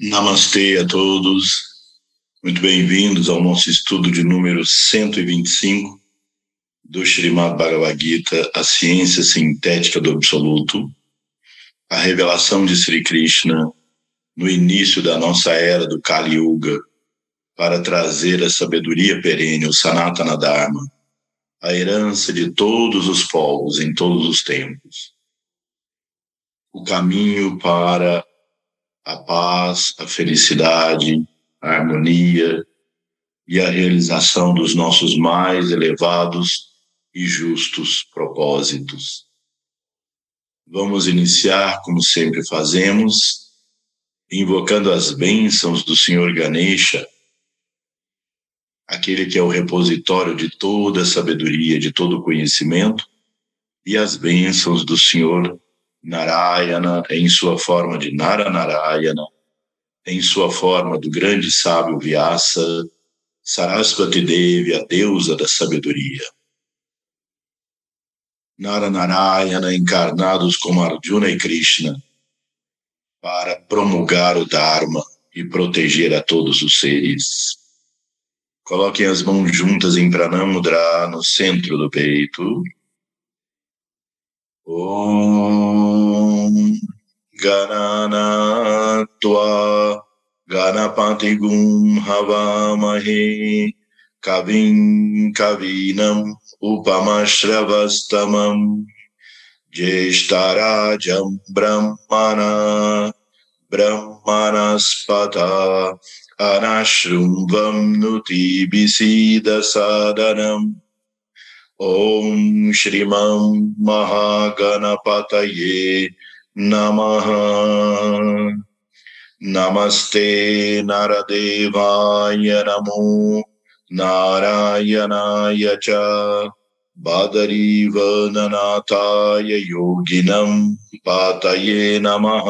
Namastê a todos, muito bem-vindos ao nosso estudo de número 125 do Srimad Bhagavad Gita, a ciência sintética do absoluto, a revelação de Sri Krishna no início da nossa era do Kali Yuga, para trazer a sabedoria perene, o Sanatana Dharma, a herança de todos os povos em todos os tempos. O caminho para a paz, a felicidade, a harmonia e a realização dos nossos mais elevados e justos propósitos. Vamos iniciar, como sempre fazemos, invocando as bênçãos do Senhor Ganesha, aquele que é o repositório de toda a sabedoria, de todo o conhecimento, e as bênçãos do Senhor Narayana em sua forma de Naranarayana, em sua forma do grande sábio Vyasa, Sarasvati Devi, a deusa da sabedoria. Naranarayana encarnados como Arjuna e Krishna, para promulgar o Dharma e proteger a todos os seres. Coloquem as mãos juntas em Pranamudra no centro do peito. Om Gananatva Ganapati Gum Havamahe Kavim Kavinam Upamashravastamam Jeshtarajam Brahmana Brahmanaspata Anashrumbam Nuti Bisida Sadanam ॐ श्रीमं महागणपतये नमः। नमस्ते नरदेवाय नमो नारायणाय च। बादरीवननाथाय योगिनं पातये नमः।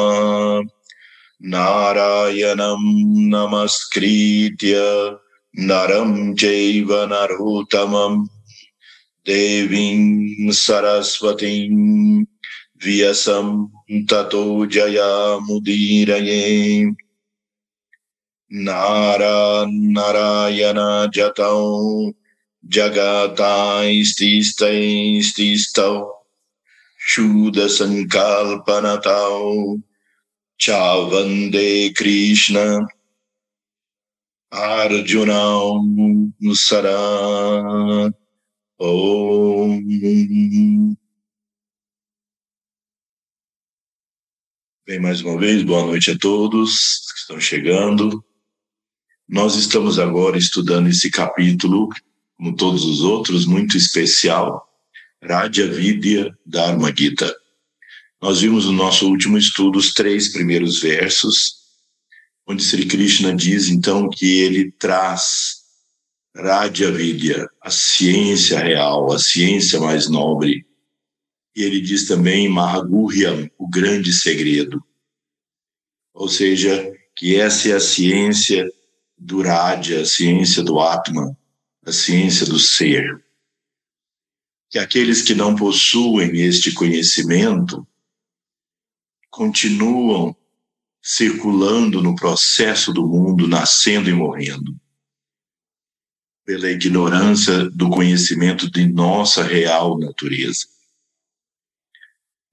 नारायणं नमस्कृत्य नरं चैव नरोत्तमम्। Devim Saraswatim Vyasam Tato Jaya Mudiraye Nara Narayana Jatau Jagata Ististai Ististau Shuddha Sankalpanatau Chavande Krishna Arjuna Sarat Bem, mais uma vez, boa noite a todos que estão chegando. Nós estamos agora estudando esse capítulo, como todos os outros, muito especial, Radha Vidya Dharma Gita. Nós vimos no nosso último estudo os três primeiros versos, onde Sri Krishna diz então que ele traz Radha Vidya, a ciência real, a ciência mais nobre. E ele diz também Mahagurhyam, o grande segredo. Ou seja, que essa é a ciência do Radha, a ciência do Atman, a ciência do ser. Que aqueles que não possuem este conhecimento continuam circulando no processo do mundo, nascendo e morrendo pela ignorância do conhecimento de nossa real natureza.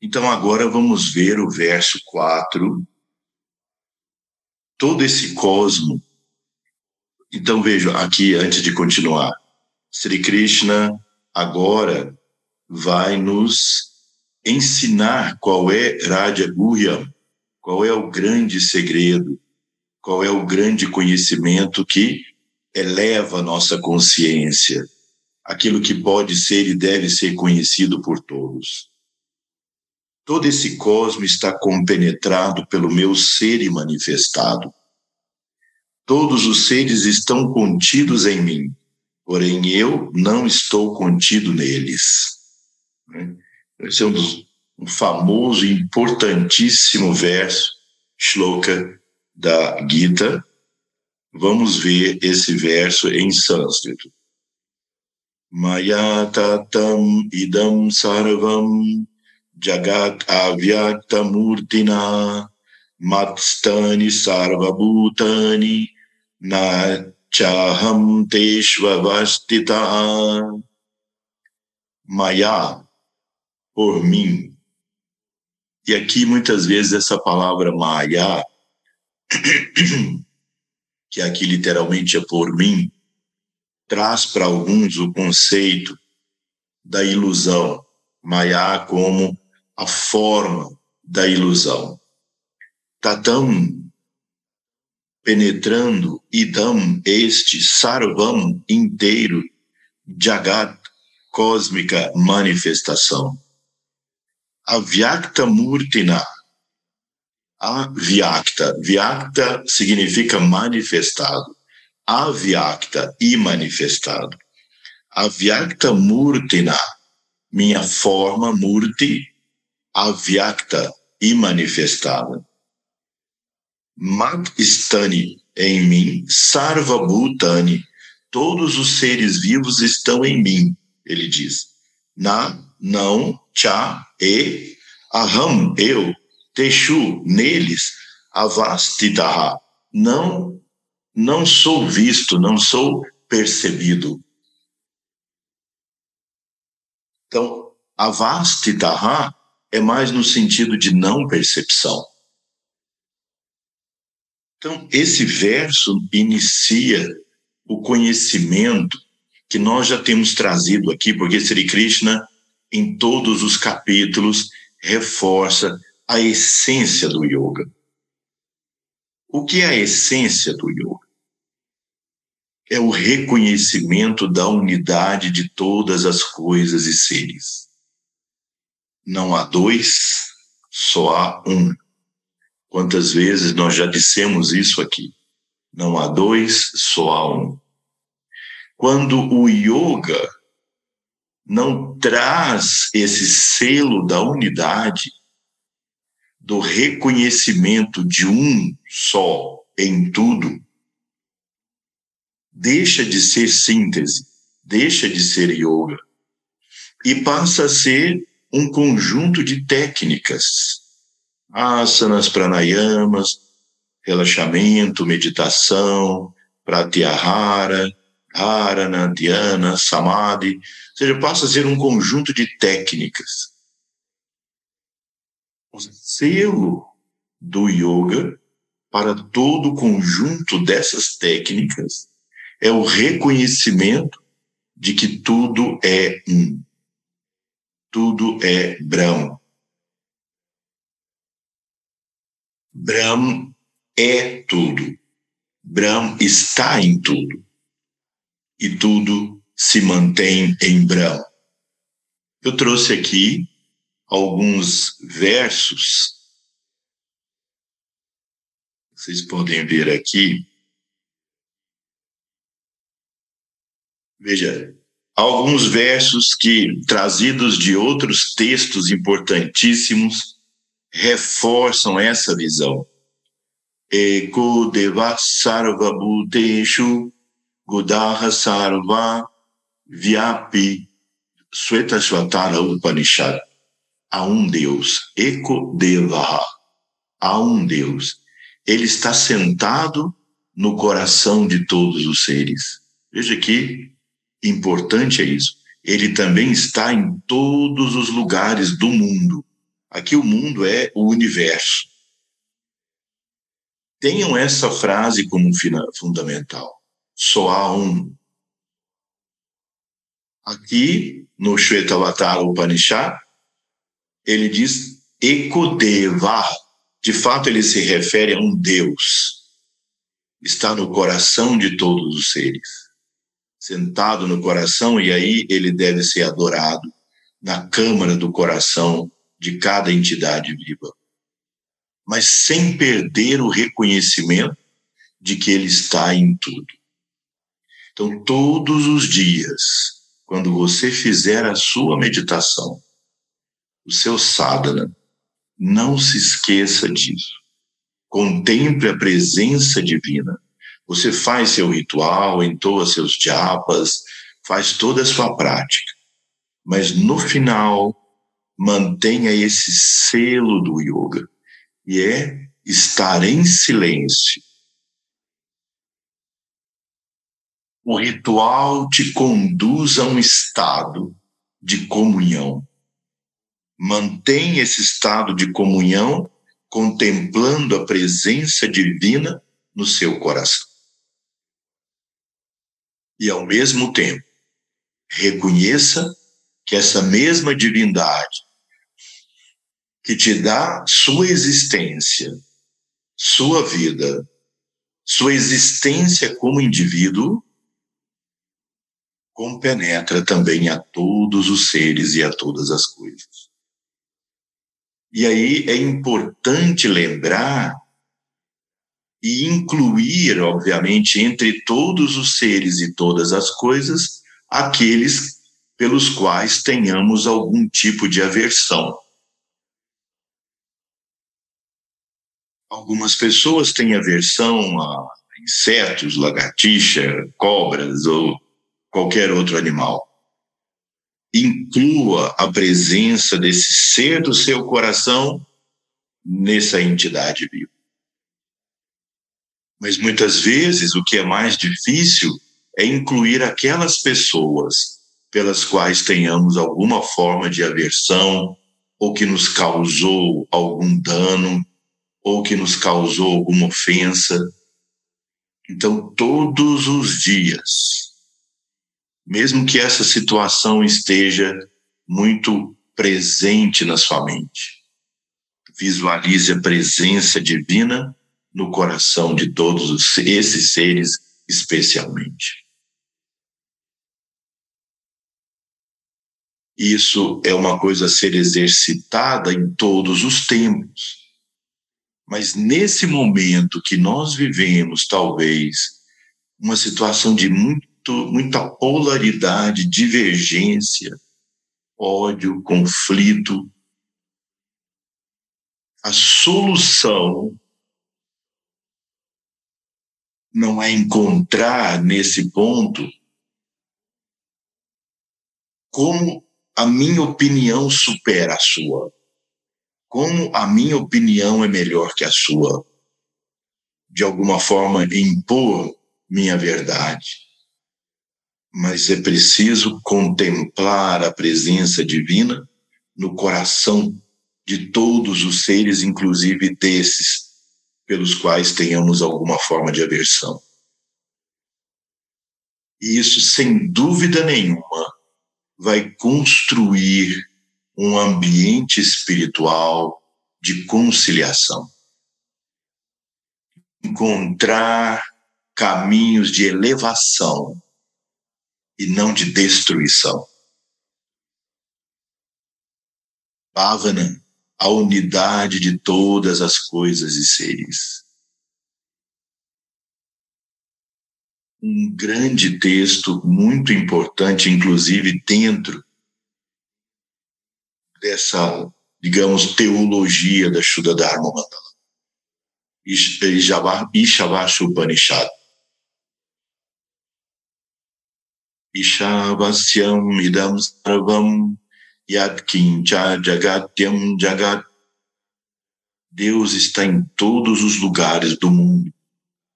Então, agora vamos ver o verso 4. Todo esse cosmo. Então, vejo aqui, antes de continuar, Sri Krishna agora vai nos ensinar qual é Raja Guhyam, qual é o grande segredo, qual é o grande conhecimento que eleva nossa consciência, aquilo que pode ser e deve ser conhecido por todos. Todo esse cosmo está compenetrado pelo meu ser e manifestado. Todos os seres estão contidos em mim, porém eu não estou contido neles. Esse é um, dos, um famoso e importantíssimo verso, shloka da Gita, Vamos ver esse verso em sânscrito. Maya tatam idam sarvam jagat avyaktamurtina matstani sarvabhutani na chaham teshvavastita maya por mim e aqui muitas vezes essa palavra maya que aqui literalmente é por mim traz para alguns o conceito da ilusão. Maya como a forma da ilusão. Está tão penetrando idam este sarvam inteiro jagat cósmica manifestação. Avyakta murtina avyakta vyakta significa manifestado. Avyakta imanifestado. Avyakta murtina minha forma murti. Avyakta imanifestada Magstani em mim, Sarva Bhutani, todos os seres vivos estão em mim, ele diz. Na, não, cha, e, aham, eu, Teshu, neles, avastitaha, não, não sou visto, não sou percebido. Então, avastitaha é mais no sentido de não percepção. Então, esse verso inicia o conhecimento que nós já temos trazido aqui, porque Sri Krishna, em todos os capítulos, reforça a essência do yoga. O que é a essência do yoga? É o reconhecimento da unidade de todas as coisas e seres. Não há dois, só há um. Quantas vezes nós já dissemos isso aqui? Não há dois, só há um. Quando o yoga não traz esse selo da unidade, do reconhecimento de um só em tudo, deixa de ser síntese, deixa de ser yoga e passa a ser um conjunto de técnicas asanas, pranayamas, relaxamento, meditação, pratyahara, dharana, dhyana, samadhi, ou seja, passa a ser um conjunto de técnicas. O selo do yoga para todo o conjunto dessas técnicas é o reconhecimento de que tudo é um. Tudo é Brahma. Brahm é tudo. Brahm está em tudo. E tudo se mantém em Brahm. Eu trouxe aqui alguns versos. Vocês podem ver aqui. Veja, alguns versos que, trazidos de outros textos importantíssimos, reforçam essa visão. Eko deva sarva bhuteshu gudaha sarva vyapi swetashvatara upanishad. Há um Deus, Eko deva, há um Deus. Ele está sentado no coração de todos os seres. Veja que importante é isso. Ele também está em todos os lugares do mundo. Aqui o mundo é o universo. Tenham essa frase como fundamental. Só há um. Aqui, no Shvetavatar Upanishad, ele diz Ekodeva. De fato, ele se refere a um Deus. Está no coração de todos os seres. Sentado no coração, e aí ele deve ser adorado na câmara do coração de cada entidade viva, mas sem perder o reconhecimento de que ele está em tudo. Então, todos os dias, quando você fizer a sua meditação, o seu sadhana, não se esqueça disso. Contemple a presença divina. Você faz seu ritual, entoa seus japas, faz toda a sua prática. Mas no final, mantenha esse selo do yoga. E é estar em silêncio. O ritual te conduz a um estado de comunhão. Mantém esse estado de comunhão contemplando a presença divina no seu coração. E ao mesmo tempo, reconheça que essa mesma divindade que te dá sua existência, sua vida, sua existência como indivíduo, compenetra também a todos os seres e a todas as coisas. E aí é importante lembrar e incluir, obviamente, entre todos os seres e todas as coisas, aqueles pelos quais tenhamos algum tipo de aversão. Algumas pessoas têm aversão a insetos, lagartixa, cobras ou qualquer outro animal. Inclua a presença desse ser do seu coração nessa entidade viva. Mas muitas vezes o que é mais difícil é incluir aquelas pessoas pelas quais tenhamos alguma forma de aversão ou que nos causou algum dano ou que nos causou alguma ofensa. Então, todos os dias, mesmo que essa situação esteja muito presente na sua mente, visualize a presença divina no coração de todos esses seres, especialmente. Isso é uma coisa a ser exercitada em todos os tempos. Mas nesse momento que nós vivemos, talvez, uma situação de muito, muita polaridade, divergência, ódio, conflito, a solução não é encontrar nesse ponto como a minha opinião supera a sua, como a minha opinião é melhor que a sua, de alguma forma impor minha verdade. Mas é preciso contemplar a presença divina no coração de todos os seres, inclusive desses pelos quais tenhamos alguma forma de aversão. E isso, sem dúvida nenhuma, vai construir um ambiente espiritual de conciliação. Encontrar caminhos de elevação e não de destruição. Bhavana a unidade de todas as coisas e seres. Um grande texto, muito importante, inclusive dentro dessa, digamos, teologia da Shuddha Dharma Mandala. Ishavasha Upanishad. Ishavasyam idam sarvam Yadkincha Jagatyam Jagat. Deus está em todos os lugares do mundo.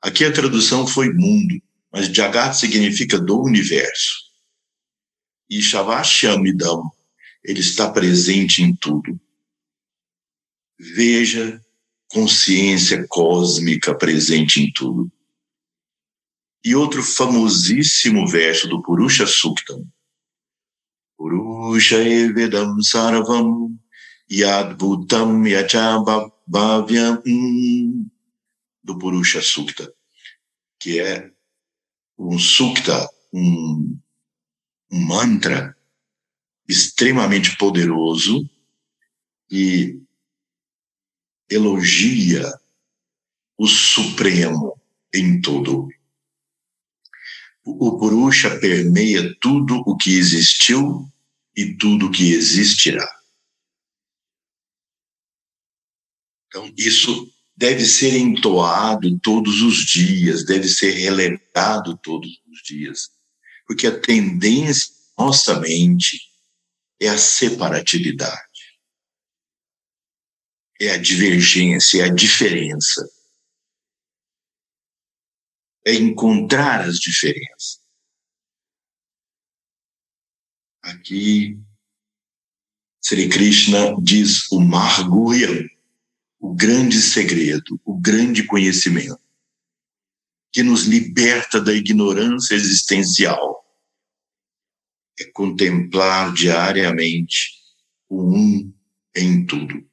Aqui a tradução foi mundo, mas Jagat significa do universo. E Shavashyamidam, ele está presente em tudo. Veja consciência cósmica presente em tudo. E outro famosíssimo verso do Purusha Suktam, Purusha Vedam Sarvam Yadbhutam Yacha Bhavyam do Purusha Sukta, que é um sukta, um, um mantra extremamente poderoso e elogia o Supremo em todo. O Purusha permeia tudo o que existiu e tudo o que existirá. Então, isso deve ser entoado todos os dias, deve ser relembrado todos os dias, porque a tendência da nossa mente é a separatividade. é a divergência, é a diferença. É encontrar as diferenças. Aqui, Sri Krishna diz o Margulham, o grande segredo, o grande conhecimento, que nos liberta da ignorância existencial. É contemplar diariamente o um em tudo.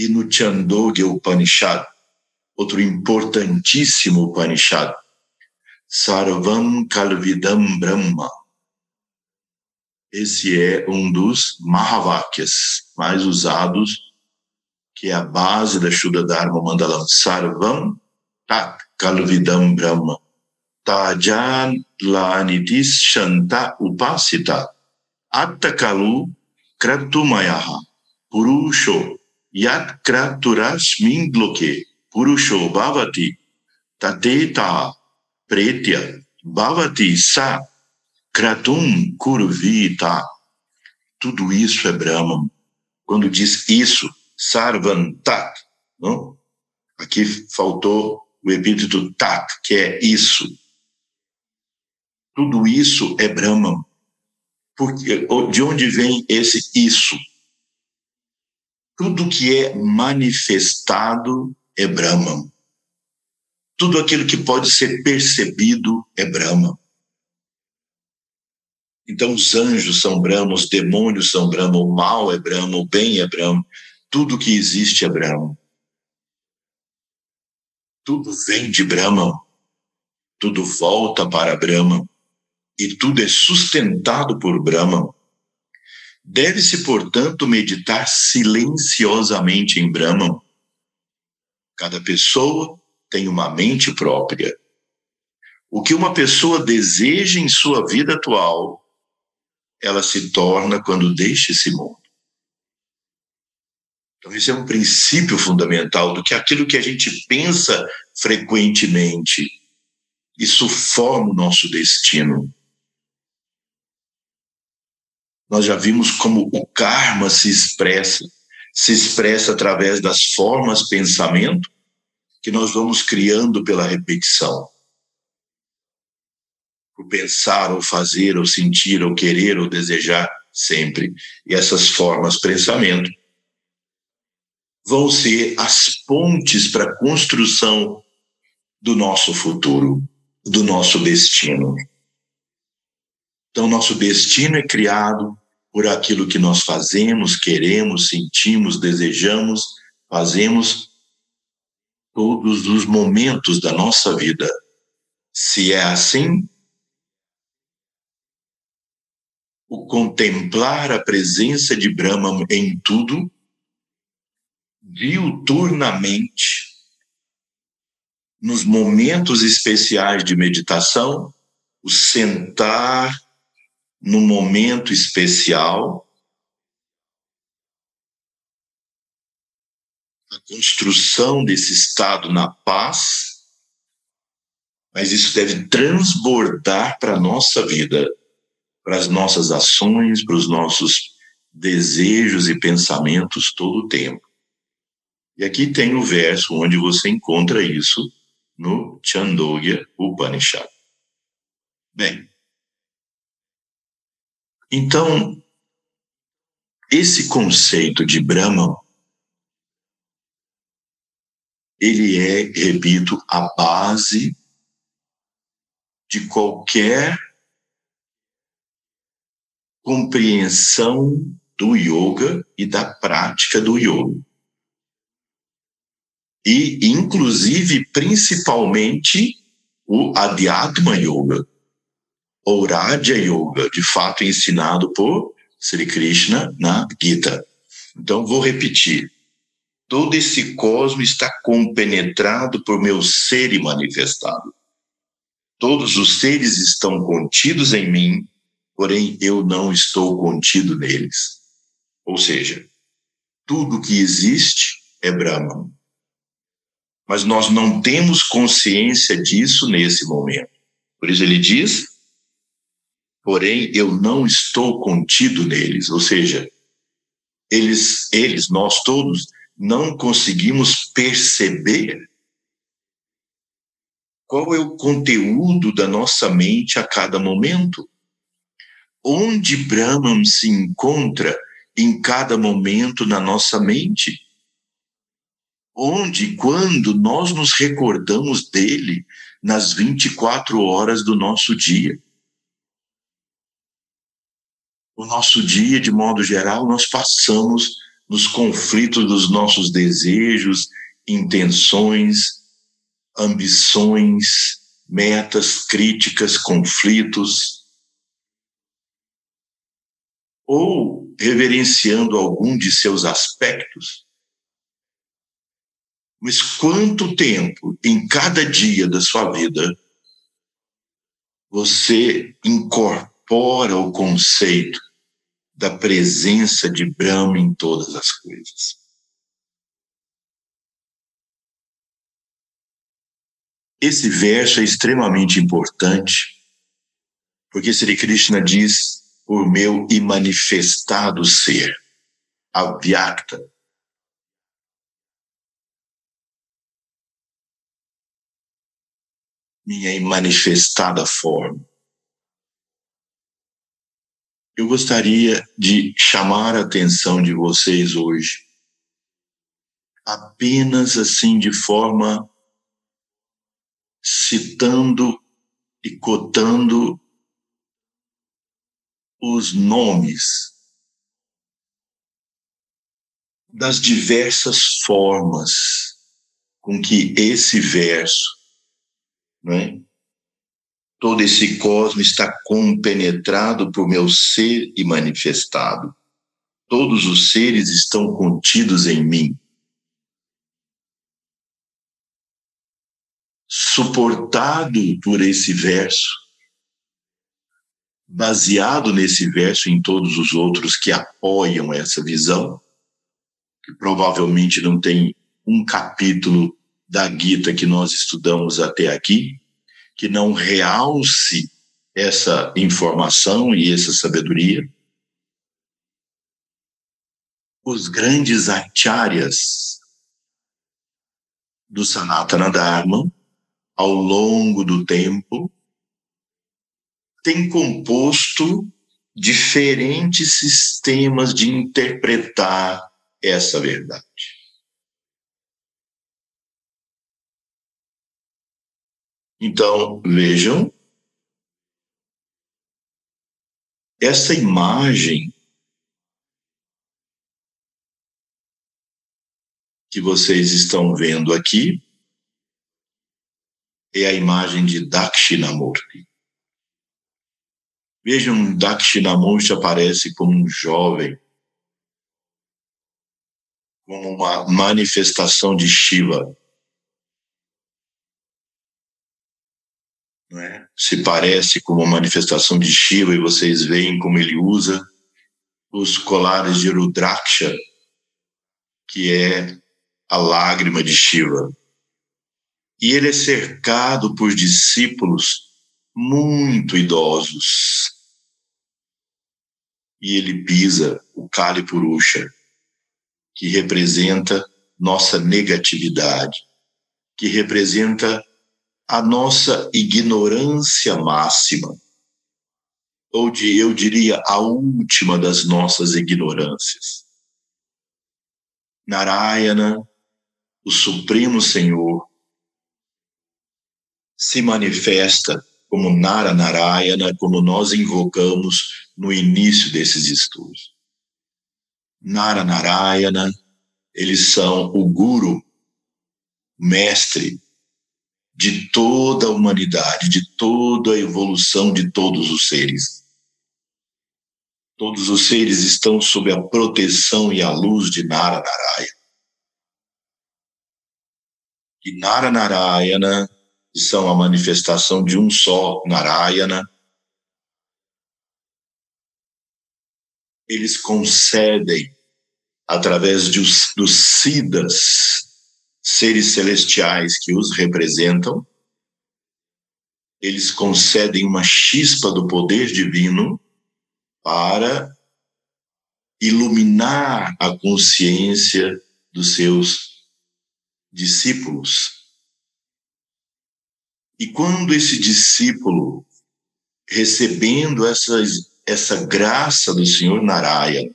E no Chandogya Upanishad, outro importantíssimo Upanishad, Sarvam Kalvidam Brahma. Esse é um dos Mahavakyas mais usados, que é a base da Shuddha Dharma Mandalam. Sarvam Tat Kalvidam Brahma. Tajan Lanitis Shanta Upasita. Attakalu Kratumayaha. Purusho yat kraturasmin bloke purusho bhavati tateta pretya bhavati sa kratum kurvita. Tudo isso é Brahman. Quando diz isso, sarvantat, não? aqui faltou o epíteto tat, que é isso. Tudo isso é Brahman. Porque, de onde vem esse isso? Tudo que é manifestado é Brahman. Tudo aquilo que pode ser percebido é Brahman. Então, os anjos são Brahma, os demônios são Brahma, o mal é Brahma, o bem é Brahma, tudo que existe é Brahma. Tudo vem de Brahma, tudo volta para Brahma, e tudo é sustentado por Brahma. Deve-se, portanto, meditar silenciosamente em Brahman. Cada pessoa tem uma mente própria. O que uma pessoa deseja em sua vida atual, ela se torna quando deixa esse mundo. Então, esse é um princípio fundamental do que aquilo que a gente pensa frequentemente, isso forma o nosso destino. Nós já vimos como o karma se expressa, se expressa através das formas pensamento que nós vamos criando pela repetição. O pensar, ou fazer, ou sentir, ou querer, ou desejar, sempre. E essas formas pensamento vão ser as pontes para a construção do nosso futuro, do nosso destino. Então, nosso destino é criado por aquilo que nós fazemos, queremos, sentimos, desejamos, fazemos todos os momentos da nossa vida. Se é assim, o contemplar a presença de Brahma em tudo, diuturnamente, nos momentos especiais de meditação, o sentar num momento especial, a construção desse estado na paz, mas isso deve transbordar para a nossa vida, para as nossas ações, para os nossos desejos e pensamentos todo o tempo. E aqui tem o verso onde você encontra isso no Chandogya Upanishad. Bem, então, esse conceito de Brahman, ele é, repito, a base de qualquer compreensão do yoga e da prática do yoga. E, inclusive, principalmente, o Adhyatma Yoga, ou Raja Yoga, de fato ensinado por Sri Krishna na Gita. Então, vou repetir. Todo esse cosmo está compenetrado por meu ser e manifestado. Todos os seres estão contidos em mim, porém eu não estou contido neles. Ou seja, tudo que existe é Brahman. Mas nós não temos consciência disso nesse momento. Por isso ele diz: porém eu não estou contido neles, ou seja, eles, eles, nós todos, não conseguimos perceber qual é o conteúdo da nossa mente a cada momento. Onde Brahman se encontra em cada momento na nossa mente? Onde, quando nós nos recordamos dele nas 24 horas do nosso dia? O nosso dia, de modo geral, nós passamos nos conflitos dos nossos desejos, intenções, ambições, metas, críticas, conflitos, ou reverenciando algum de seus aspectos. Mas quanto tempo em cada dia da sua vida você incorpora o conceito da presença de Brahma em todas as coisas. Esse verso é extremamente importante, porque Sri Krishna diz: por meu imanifestado ser, avyakta. Minha imanifestada forma eu gostaria de chamar a atenção de vocês hoje, apenas assim de forma citando e cotando os nomes das diversas formas com que esse verso, não é? Todo esse cosmos está compenetrado por meu ser e manifestado. Todos os seres estão contidos em mim. Suportado por esse verso, baseado nesse verso em todos os outros que apoiam essa visão, que provavelmente não tem um capítulo da Gita que nós estudamos até aqui, que não realce essa informação e essa sabedoria. Os grandes acharyas do Sanatana Dharma, ao longo do tempo, têm composto diferentes sistemas de interpretar essa verdade. Então, vejam, essa imagem que vocês estão vendo aqui é a imagem de Dakshinamurti. Vejam, Dakshinamurti aparece como um jovem, como uma manifestação de Shiva. É? se parece com uma manifestação de Shiva e vocês veem como ele usa os colares de Rudraksha, que é a lágrima de Shiva. E ele é cercado por discípulos muito idosos. E ele pisa o Kali Purusha, que representa nossa negatividade, que representa a nossa ignorância máxima, ou de, eu diria, a última das nossas ignorâncias. Narayana, o Supremo Senhor, se manifesta como Nara Narayana, como nós invocamos no início desses estudos. Nara Narayana, eles são o Guru, mestre de toda a humanidade, de toda a evolução de todos os seres. Todos os seres estão sob a proteção e a luz de Nara Narayana. E Nara Narayana, que são a manifestação de um só Narayana, eles concedem, através dos, dos Siddhas, seres celestiais que os representam, eles concedem uma chispa do poder divino para iluminar a consciência dos seus discípulos. E quando esse discípulo, recebendo essa, essa graça do Senhor Narayana,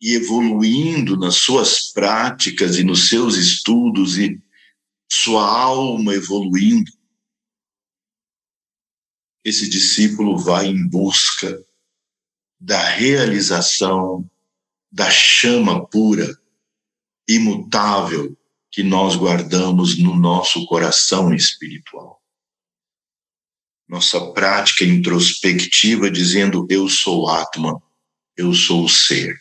e evoluindo nas suas práticas e nos seus estudos e sua alma evoluindo, esse discípulo vai em busca da realização da chama pura, imutável, que nós guardamos no nosso coração espiritual. Nossa prática introspectiva dizendo: Eu sou Atma, eu sou o ser.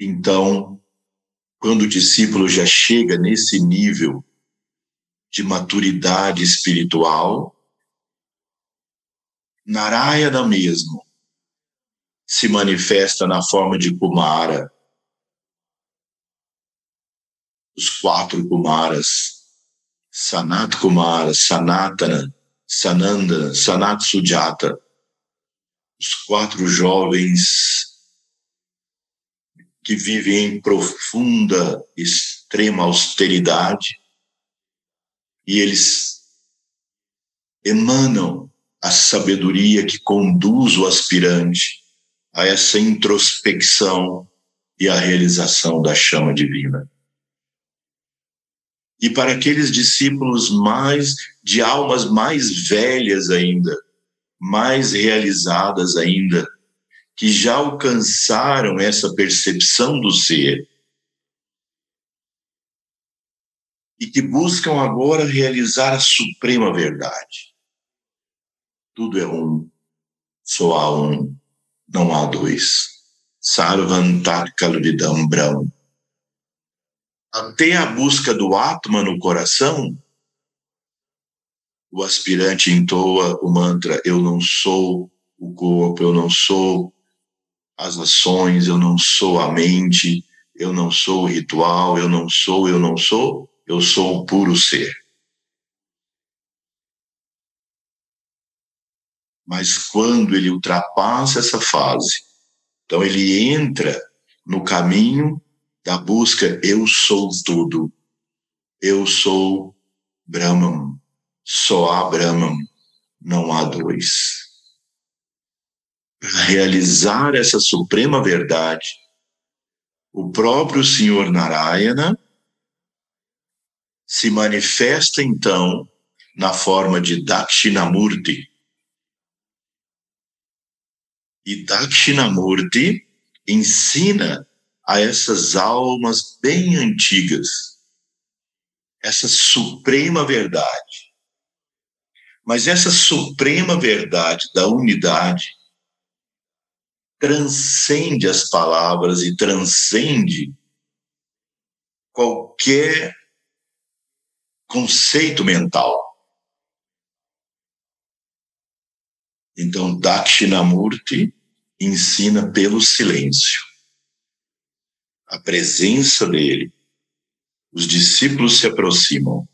Então, quando o discípulo já chega nesse nível de maturidade espiritual, Narayana mesmo se manifesta na forma de Kumara, os quatro Kumaras, Sanat Kumara, Sanatana, Sananda, Sanat Sujata, os quatro jovens que vivem em profunda, extrema austeridade, e eles emanam a sabedoria que conduz o aspirante a essa introspecção e a realização da chama divina. E para aqueles discípulos mais de almas mais velhas ainda, mais realizadas ainda, que já alcançaram essa percepção do ser e que buscam agora realizar a suprema verdade. Tudo é um, só há um, não há dois. Sarvantat Kalvidam Brahm. Até a busca do Atma no coração, o aspirante entoa o mantra: Eu não sou o corpo, eu não sou as ações, eu não sou a mente, eu não sou o ritual, eu não sou, eu não sou, eu sou o puro ser. Mas quando ele ultrapassa essa fase, então ele entra no caminho da busca eu sou tudo. Eu sou Brahman. Só há Brahman, não há dois realizar essa suprema verdade, o próprio Senhor Narayana se manifesta então na forma de Dakshinamurti. E Dakshinamurti ensina a essas almas bem antigas essa suprema verdade. Mas essa suprema verdade da unidade transcende as palavras e transcende qualquer conceito mental. Então, Dakshinamurti ensina pelo silêncio. A presença dele, os discípulos se aproximam.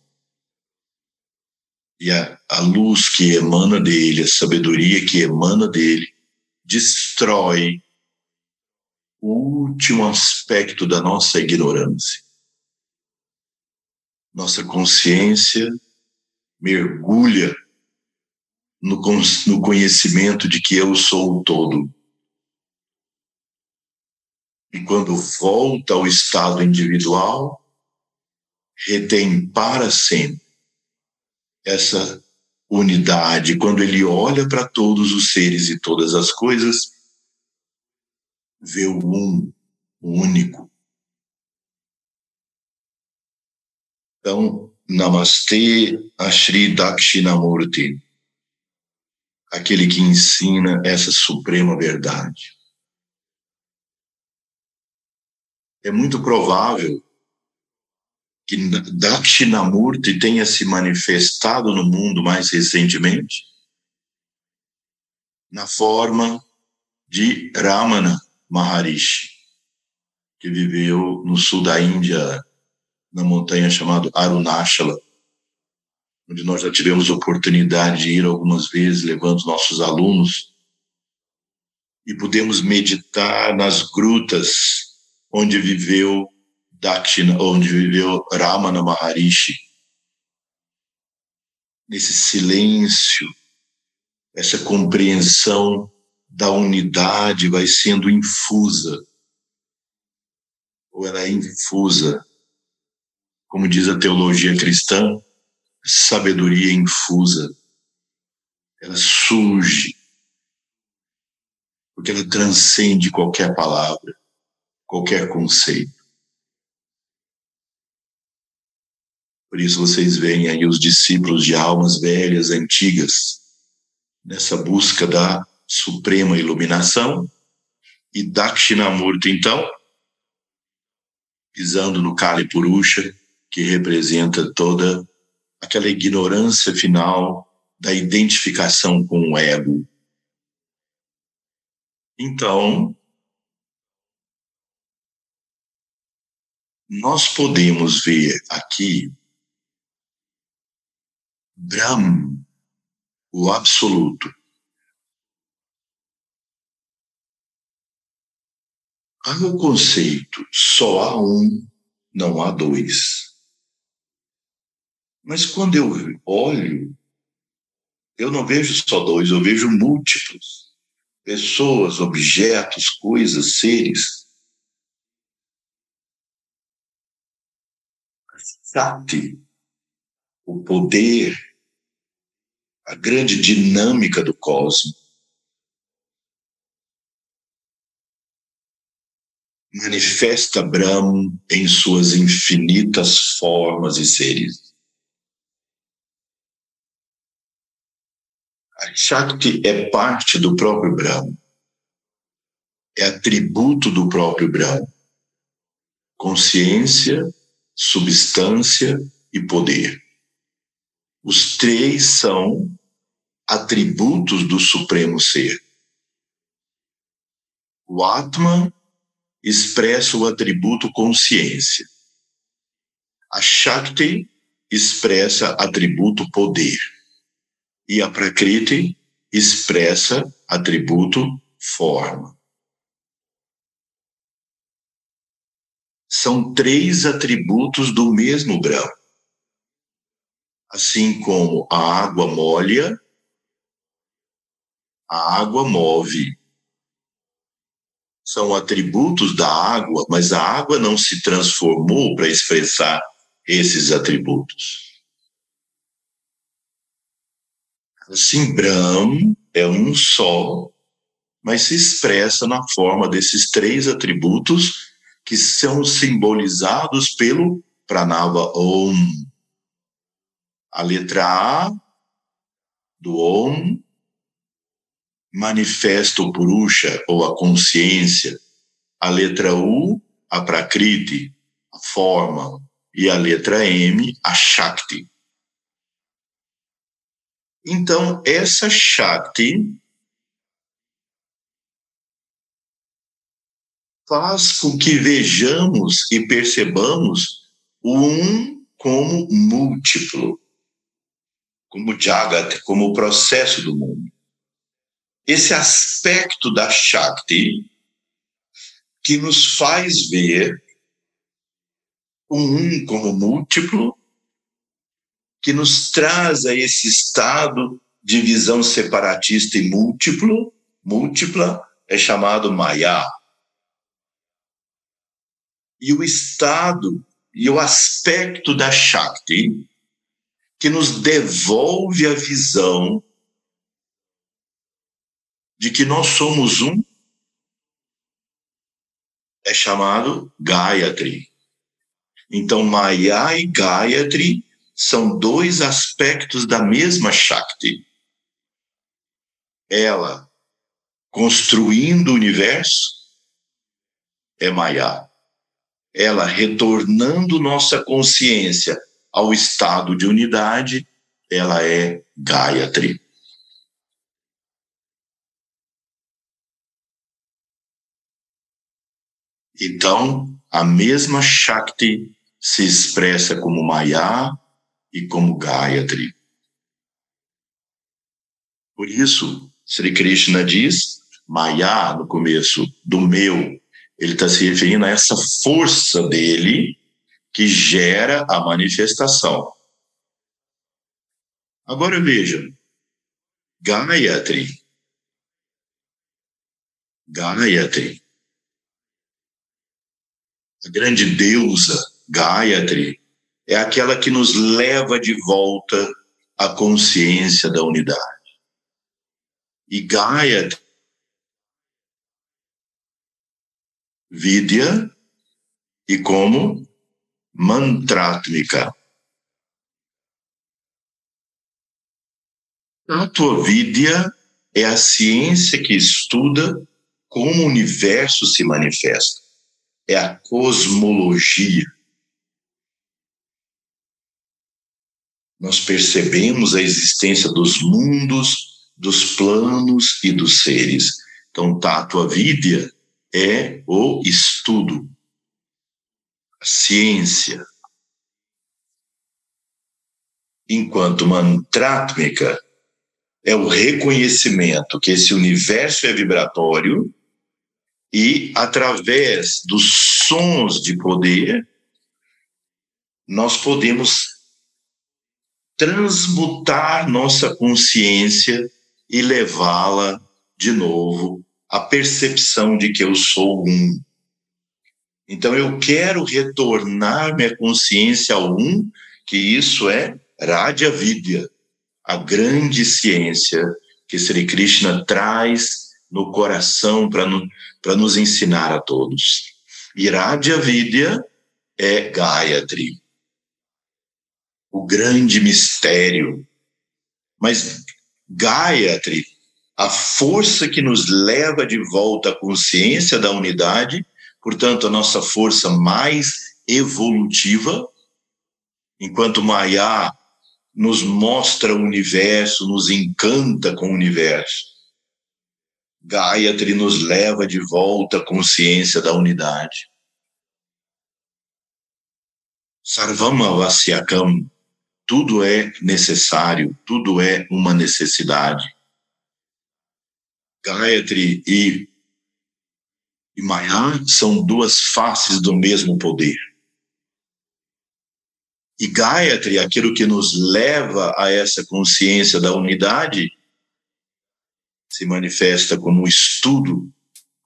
E a, a luz que emana dele, a sabedoria que emana dele, destrói o último aspecto da nossa ignorância. Nossa consciência mergulha no, no conhecimento de que eu sou o todo. E quando volta ao estado individual, retém para sempre essa unidade, quando ele olha para todos os seres e todas as coisas, vê o um, o único. Então, Namastê Ashri Dakshinamurti, aquele que ensina essa suprema verdade. É muito provável que Dakshinamurti tenha se manifestado no mundo mais recentemente na forma de Ramana Maharishi. que viveu no sul da Índia, na montanha chamada Arunachala, onde nós já tivemos oportunidade de ir algumas vezes, levando os nossos alunos, e pudemos meditar nas grutas onde viveu Dakshina, onde viveu Ramana Maharishi. Nesse silêncio, essa compreensão da unidade vai sendo infusa, ou ela é infusa, como diz a teologia cristã, sabedoria infusa. Ela surge, porque ela transcende qualquer palavra, qualquer conceito. Por isso vocês veem aí os discípulos de almas velhas, antigas, nessa busca da suprema iluminação, e Dakshinamurti, então, pisando no Kali Purusha, que representa toda aquela ignorância final da identificação com o ego. Então, nós podemos ver aqui Brahma, o absoluto. Há o conceito só há um, não há dois. Mas quando eu olho, eu não vejo só dois, eu vejo múltiplos. Pessoas, objetos, coisas, seres. Sati, o poder, a grande dinâmica do cosmos. Manifesta Brahma em suas infinitas formas e seres. A Shakti é parte do próprio Brahma. É atributo do próprio Brahma. Consciência, substância e poder. Os três são atributos do Supremo Ser. O Atman expressa o atributo consciência. A Shakti expressa atributo poder e a Prakriti expressa atributo forma. São três atributos do mesmo Brahma. Assim como a água molha, a água move. São atributos da água, mas a água não se transformou para expressar esses atributos. Assim, Brahm é um só, mas se expressa na forma desses três atributos que são simbolizados pelo Pranava Om. A letra A do Om manifesta o Purusha, ou a consciência. A letra U, a Prakriti, a forma. E a letra M, a Shakti. Então, essa Shakti faz com que vejamos e percebamos o um como múltiplo, como Jagat, como o processo do mundo. Esse aspecto da Shakti que nos faz ver o um como múltiplo que nos traz a esse estado de visão separatista e múltiplo, múltipla, é chamado Maya. E o estado e o aspecto da Shakti que nos devolve a visão de que nós somos um é chamado Gayatri. Então, Maya e Gayatri são dois aspectos da mesma Shakti. Ela construindo o universo é Maya. Ela retornando nossa consciência ao estado de unidade, ela é Gayatri. Então, a mesma Shakti se expressa como Maya e como Gayatri. Por isso, Sri Krishna diz, Maya, no começo, do meu, ele está se referindo a essa força dele que gera a manifestação. Agora veja, Gayatri, Gayatri, a grande deusa Gayatri, é aquela que nos leva de volta à consciência da unidade. E Gayatri, Vidya, e como Mantratmika. Vidya é a ciência que estuda como o universo se manifesta. É a cosmologia. Nós percebemos a existência dos mundos, dos planos e dos seres. Então, Tatua Vidya é o estudo, ciência. Enquanto Mantratmika é o reconhecimento que esse universo é vibratório e, através dos sons de poder, nós podemos transmutar nossa consciência e levá-la de novo à percepção de que eu sou um. Então eu quero retornar minha consciência ao um, que isso é Radha Vidya, a grande ciência que Sri Krishna traz no coração para no, nos ensinar a todos. Iradya Vidya é Gayatri, o grande mistério. Mas Gayatri, a força que nos leva de volta à consciência da unidade, portanto, a nossa força mais evolutiva, enquanto Maya nos mostra o universo, nos encanta com o universo. Gayatri nos leva de volta à consciência da unidade. Sarvama Vasyakam, tudo é necessário, tudo é uma necessidade. Gayatri e, e Maya são duas faces do mesmo poder. E Gayatri, aquilo que nos leva a essa consciência da unidade, se manifesta como um estudo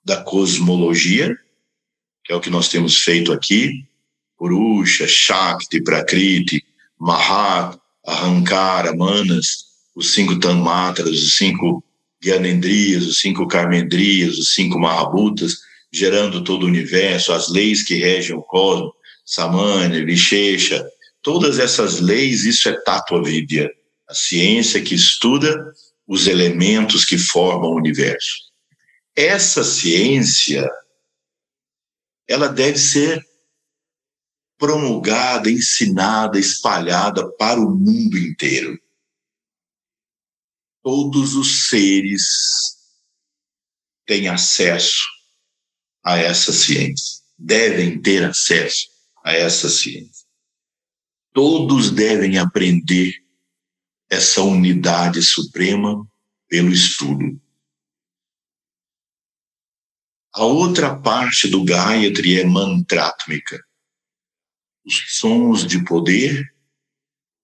da cosmologia, que é o que nós temos feito aqui, Purusha, Shakti, Prakriti, Mahat, Ahankara, Manas, os cinco Tanmatras, os cinco Gyanendrias, os cinco Karmendrias, os cinco Mahabhutas, gerando todo o universo, as leis que regem o cosmos, Samanya, Vishesha, Todas essas leis, isso é Tatua Vidya, a ciência que estuda os elementos que formam o universo. Essa ciência, ela deve ser promulgada, ensinada, espalhada para o mundo inteiro. Todos os seres têm acesso a essa ciência, devem ter acesso a essa ciência. Todos devem aprender essa unidade suprema pelo estudo. A outra parte do Gayatri é mantratmika, os sons de poder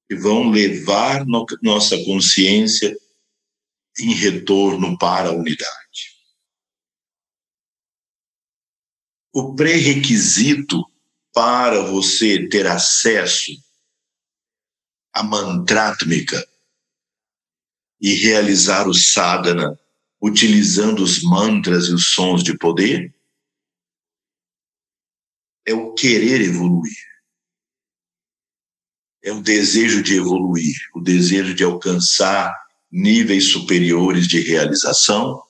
que vão levar no, nossa consciência em retorno para a unidade. O pré-requisito para você ter acesso a mantratmika e realizar o sadhana utilizando os mantras e os sons de poder é o querer evoluir. É o desejo de evoluir, o desejo de alcançar níveis superiores de realização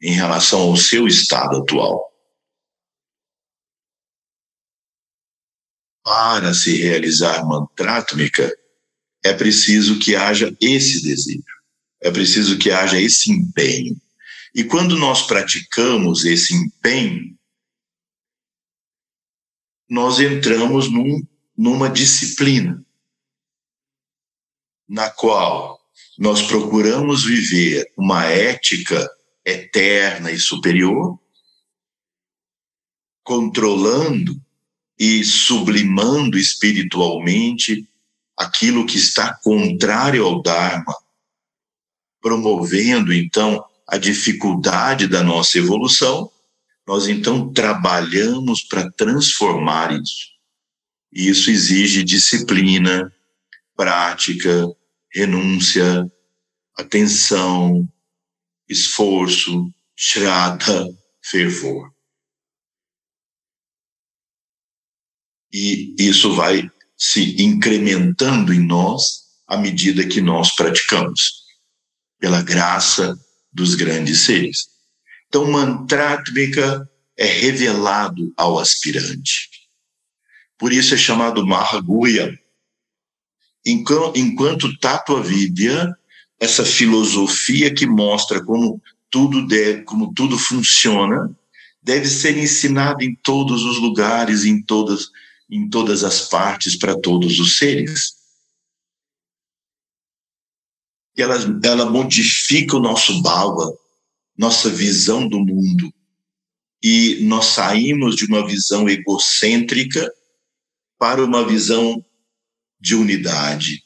em relação ao seu estado atual. Para se realizar mantratmika, é preciso que haja esse desejo, é preciso que haja esse empenho. E quando nós praticamos esse empenho, nós entramos num, numa disciplina na qual nós procuramos viver uma ética eterna e superior, controlando e sublimando espiritualmente aquilo que está contrário ao Dharma, promovendo então a dificuldade da nossa evolução, nós então trabalhamos para transformar isso. E isso exige disciplina, prática, renúncia, atenção, esforço, shraddha, fervor. E isso vai se incrementando em nós à medida que nós praticamos, pela graça dos grandes seres. Então, mantratmika é revelado ao aspirante. Por isso é chamado Mahaguya. Enquanto Tatua Vidya, essa filosofia que mostra como tudo deve, como tudo funciona, deve ser ensinada em todos os lugares, em todas em todas as partes para todos os seres. E ela, ela modifica o nosso bhava, nossa visão do mundo. E nós saímos de uma visão egocêntrica para uma visão de unidade.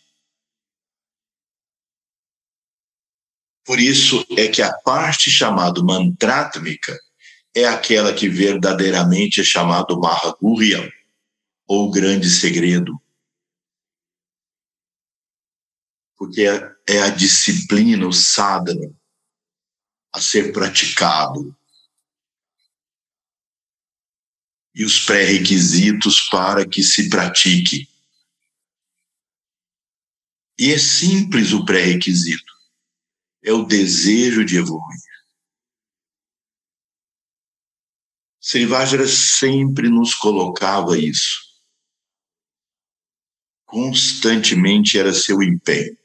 Por isso é que a parte chamada mantratmika é aquela que verdadeiramente é chamada Mahagurya, ou grande segredo. Porque é, é a disciplina, o sadhana, a ser praticado. E os pré-requisitos para que se pratique. E é simples o pré-requisito. É o desejo de evoluir. Srivajra sempre nos colocava isso constantemente era seu empenho.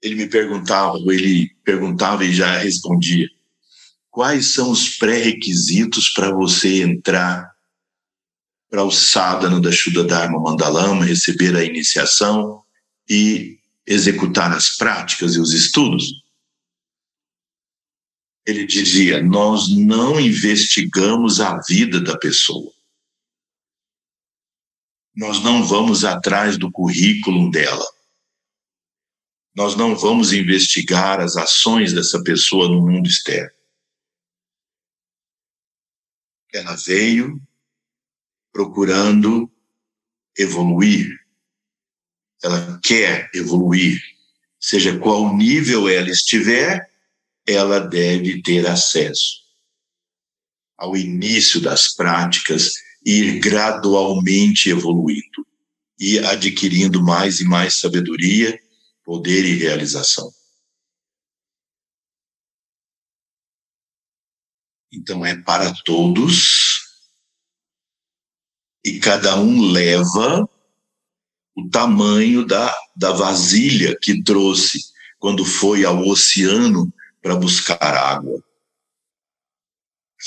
Ele me perguntava, ou ele perguntava e já respondia: quais são os pré-requisitos para você entrar para o sadhana da Shuddha Dharma Mandalama, receber a iniciação e executar as práticas e os estudos? Ele dizia: Nós não investigamos a vida da pessoa nós não vamos atrás do currículo dela. Nós não vamos investigar as ações dessa pessoa no mundo externo. Ela veio procurando evoluir. Ela quer evoluir. Seja qual nível ela estiver, ela deve ter acesso ao início das práticas ir gradualmente evoluindo e adquirindo mais e mais sabedoria, poder e realização. Então é para todos e cada um leva o tamanho da, da vasilha que trouxe quando foi ao oceano para buscar água.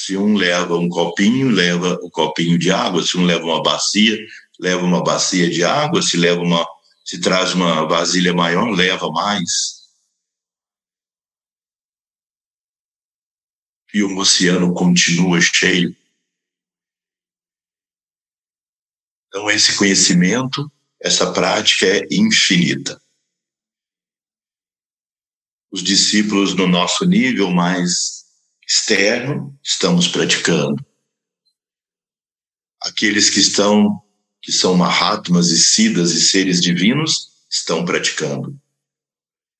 Se um leva um copinho, leva o um copinho de água. Se um leva uma bacia, leva uma bacia de água. Se leva uma, se traz uma vasilha maior, leva mais. E o oceano continua cheio. Então, esse conhecimento, essa prática é infinita. Os discípulos no nosso nível mais externo, estamos praticando. Aqueles que estão, que são Mahatmas e Siddhas e seres divinos, estão praticando.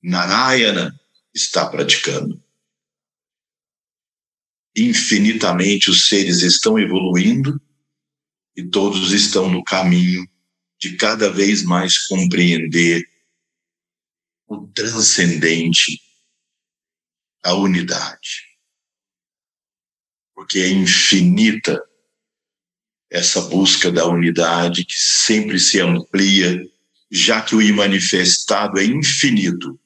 Narayana está praticando. Infinitamente os seres estão evoluindo e todos estão no caminho de cada vez mais compreender o transcendente, a unidade porque é infinita essa busca da unidade que sempre se amplia, já que o imanifestado é infinito.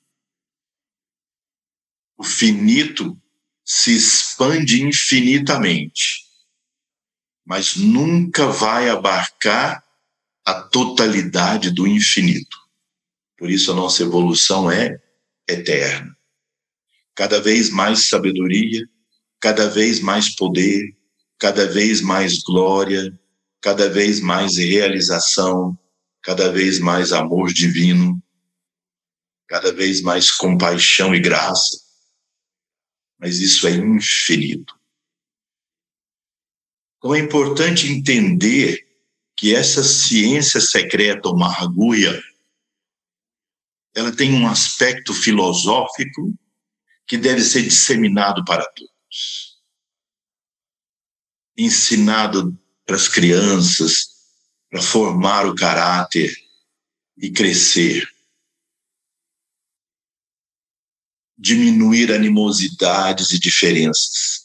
O finito se expande infinitamente. mas nunca vai abarcar a totalidade do infinito. Por isso a nossa evolução é eterna. Cada vez mais sabedoria, cada vez mais poder, cada vez mais glória, cada vez mais realização, cada vez mais amor divino, cada vez mais compaixão e graça. Mas isso é infinito. Então é importante entender que essa ciência secreta, ou margulha, ela tem um aspecto filosófico que deve ser disseminado para todos. Ensinado para as crianças, para formar o caráter e crescer. Diminuir animosidades e diferenças.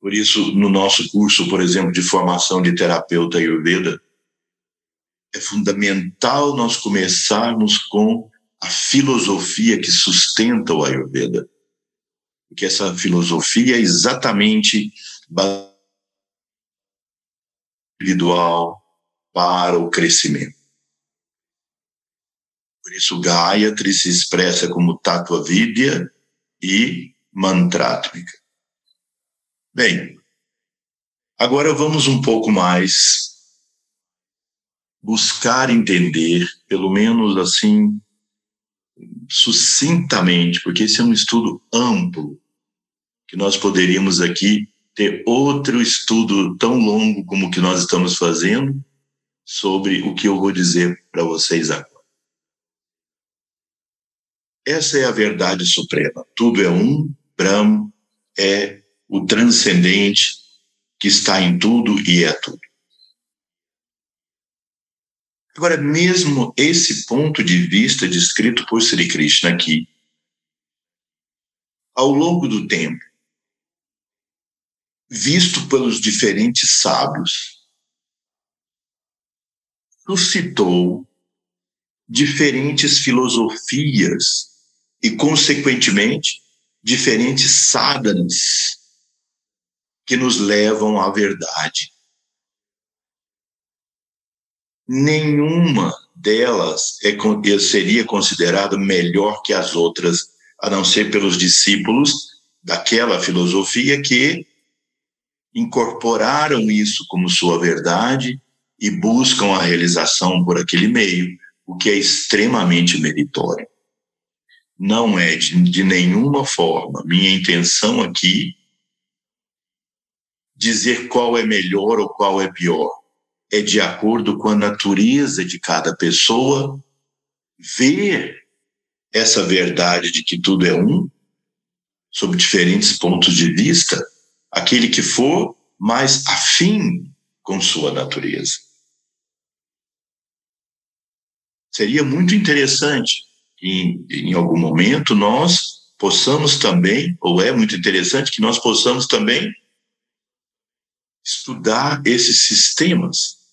Por isso, no nosso curso, por exemplo, de formação de terapeuta Ayurveda, é fundamental nós começarmos com a filosofia que sustenta o Ayurveda. Porque essa filosofia é exatamente individual para o crescimento. Por isso, Gayatri se expressa como Tattva Vidya e Mantratmika. Bem, agora vamos um pouco mais buscar entender, pelo menos assim, sucintamente, porque esse é um estudo amplo, que nós poderíamos aqui ter outro estudo tão longo como o que nós estamos fazendo sobre o que eu vou dizer para vocês agora. Essa é a verdade suprema. Tudo é um, Brahma é o transcendente que está em tudo e é tudo. Agora, mesmo esse ponto de vista descrito por Sri Krishna aqui, ao longo do tempo, visto pelos diferentes sábios, suscitou diferentes filosofias e, consequentemente, diferentes sadhanas que nos levam à verdade nenhuma delas é, seria considerada melhor que as outras, a não ser pelos discípulos daquela filosofia que incorporaram isso como sua verdade e buscam a realização por aquele meio, o que é extremamente meritório. Não é de, de nenhuma forma minha intenção aqui dizer qual é melhor ou qual é pior é de acordo com a natureza de cada pessoa ver essa verdade de que tudo é um, sob diferentes pontos de vista, aquele que for mais afim com sua natureza. Seria muito interessante que em algum momento nós possamos também, ou é muito interessante que nós possamos também estudar esses sistemas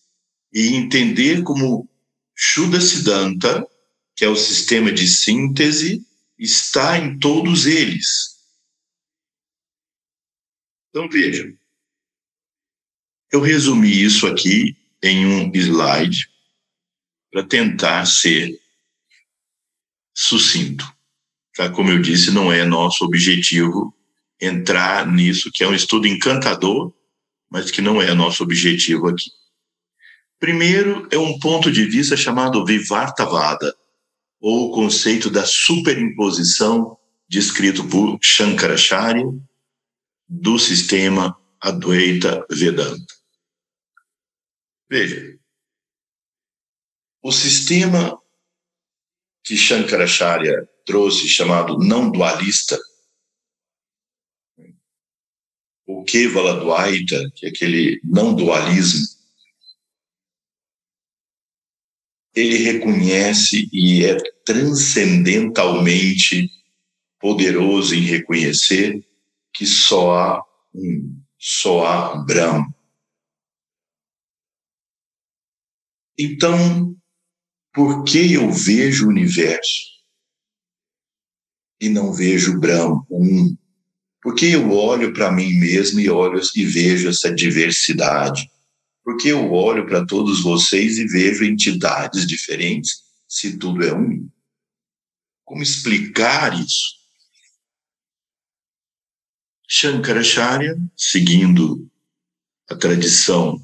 e entender como Shuddha Siddhanta, que é o sistema de síntese, está em todos eles. Então vejam, eu resumi isso aqui em um slide para tentar ser sucinto. Já como eu disse, não é nosso objetivo entrar nisso, que é um estudo encantador, mas que não é nosso objetivo aqui. Primeiro é um ponto de vista chamado Vivartavada, ou o conceito da superimposição descrito por Shankaracharya do sistema Advaita Vedanta. Veja, o sistema que Shankaracharya trouxe, chamado não dualista, o Kevala Dvaita, que é aquele não dualismo, ele reconhece e é transcendentalmente poderoso em reconhecer que só há um, só há Brahma. Então, por que eu vejo o universo e não vejo Brahma, um? Porque eu olho para mim mesmo e olho e vejo essa diversidade. Porque eu olho para todos vocês e vejo entidades diferentes, se tudo é um. Como explicar isso? Shankaracharya, seguindo a tradição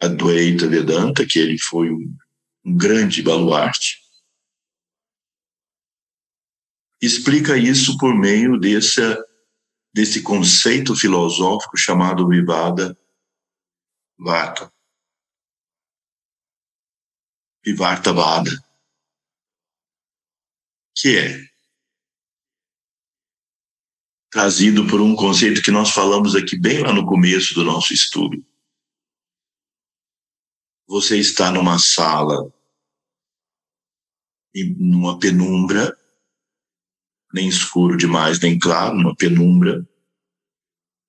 Advaita Vedanta, que ele foi um, um grande baluarte, explica isso por meio desse, desse conceito filosófico chamado Vivada Vata. Vivarta Vada. Que é trazido por um conceito que nós falamos aqui bem lá no começo do nosso estudo. Você está numa sala, numa penumbra, nem escuro demais, nem claro, numa penumbra.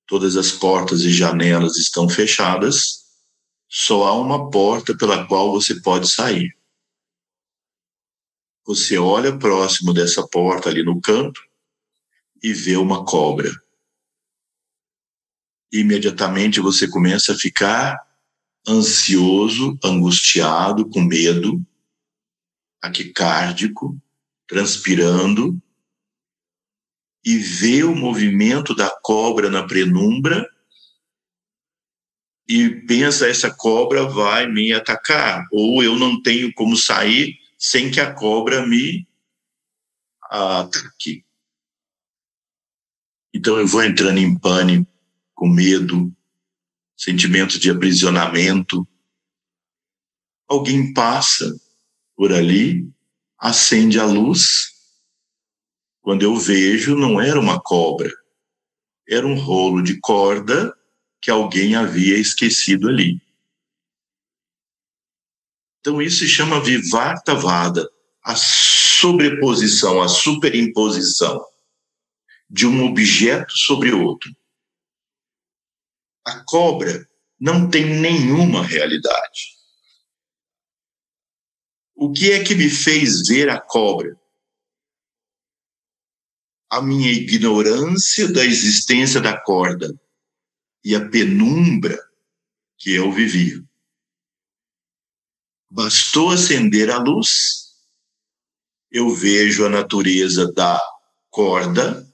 Todas as portas e janelas estão fechadas. Só há uma porta pela qual você pode sair. Você olha próximo dessa porta ali no canto e vê uma cobra. Imediatamente você começa a ficar ansioso, angustiado, com medo, taquicárdico, transpirando, e vê o movimento da cobra na penumbra e pensa essa cobra vai me atacar ou eu não tenho como sair sem que a cobra me ataque. Então eu vou entrando em pânico, com medo, sentimento de aprisionamento. Alguém passa por ali, acende a luz quando eu vejo, não era uma cobra, era um rolo de corda que alguém havia esquecido ali. Então, isso se chama vivartavada, a sobreposição, a superimposição de um objeto sobre outro. A cobra não tem nenhuma realidade. O que é que me fez ver a cobra? a minha ignorância da existência da corda e a penumbra que eu vivia. Bastou acender a luz, eu vejo a natureza da corda,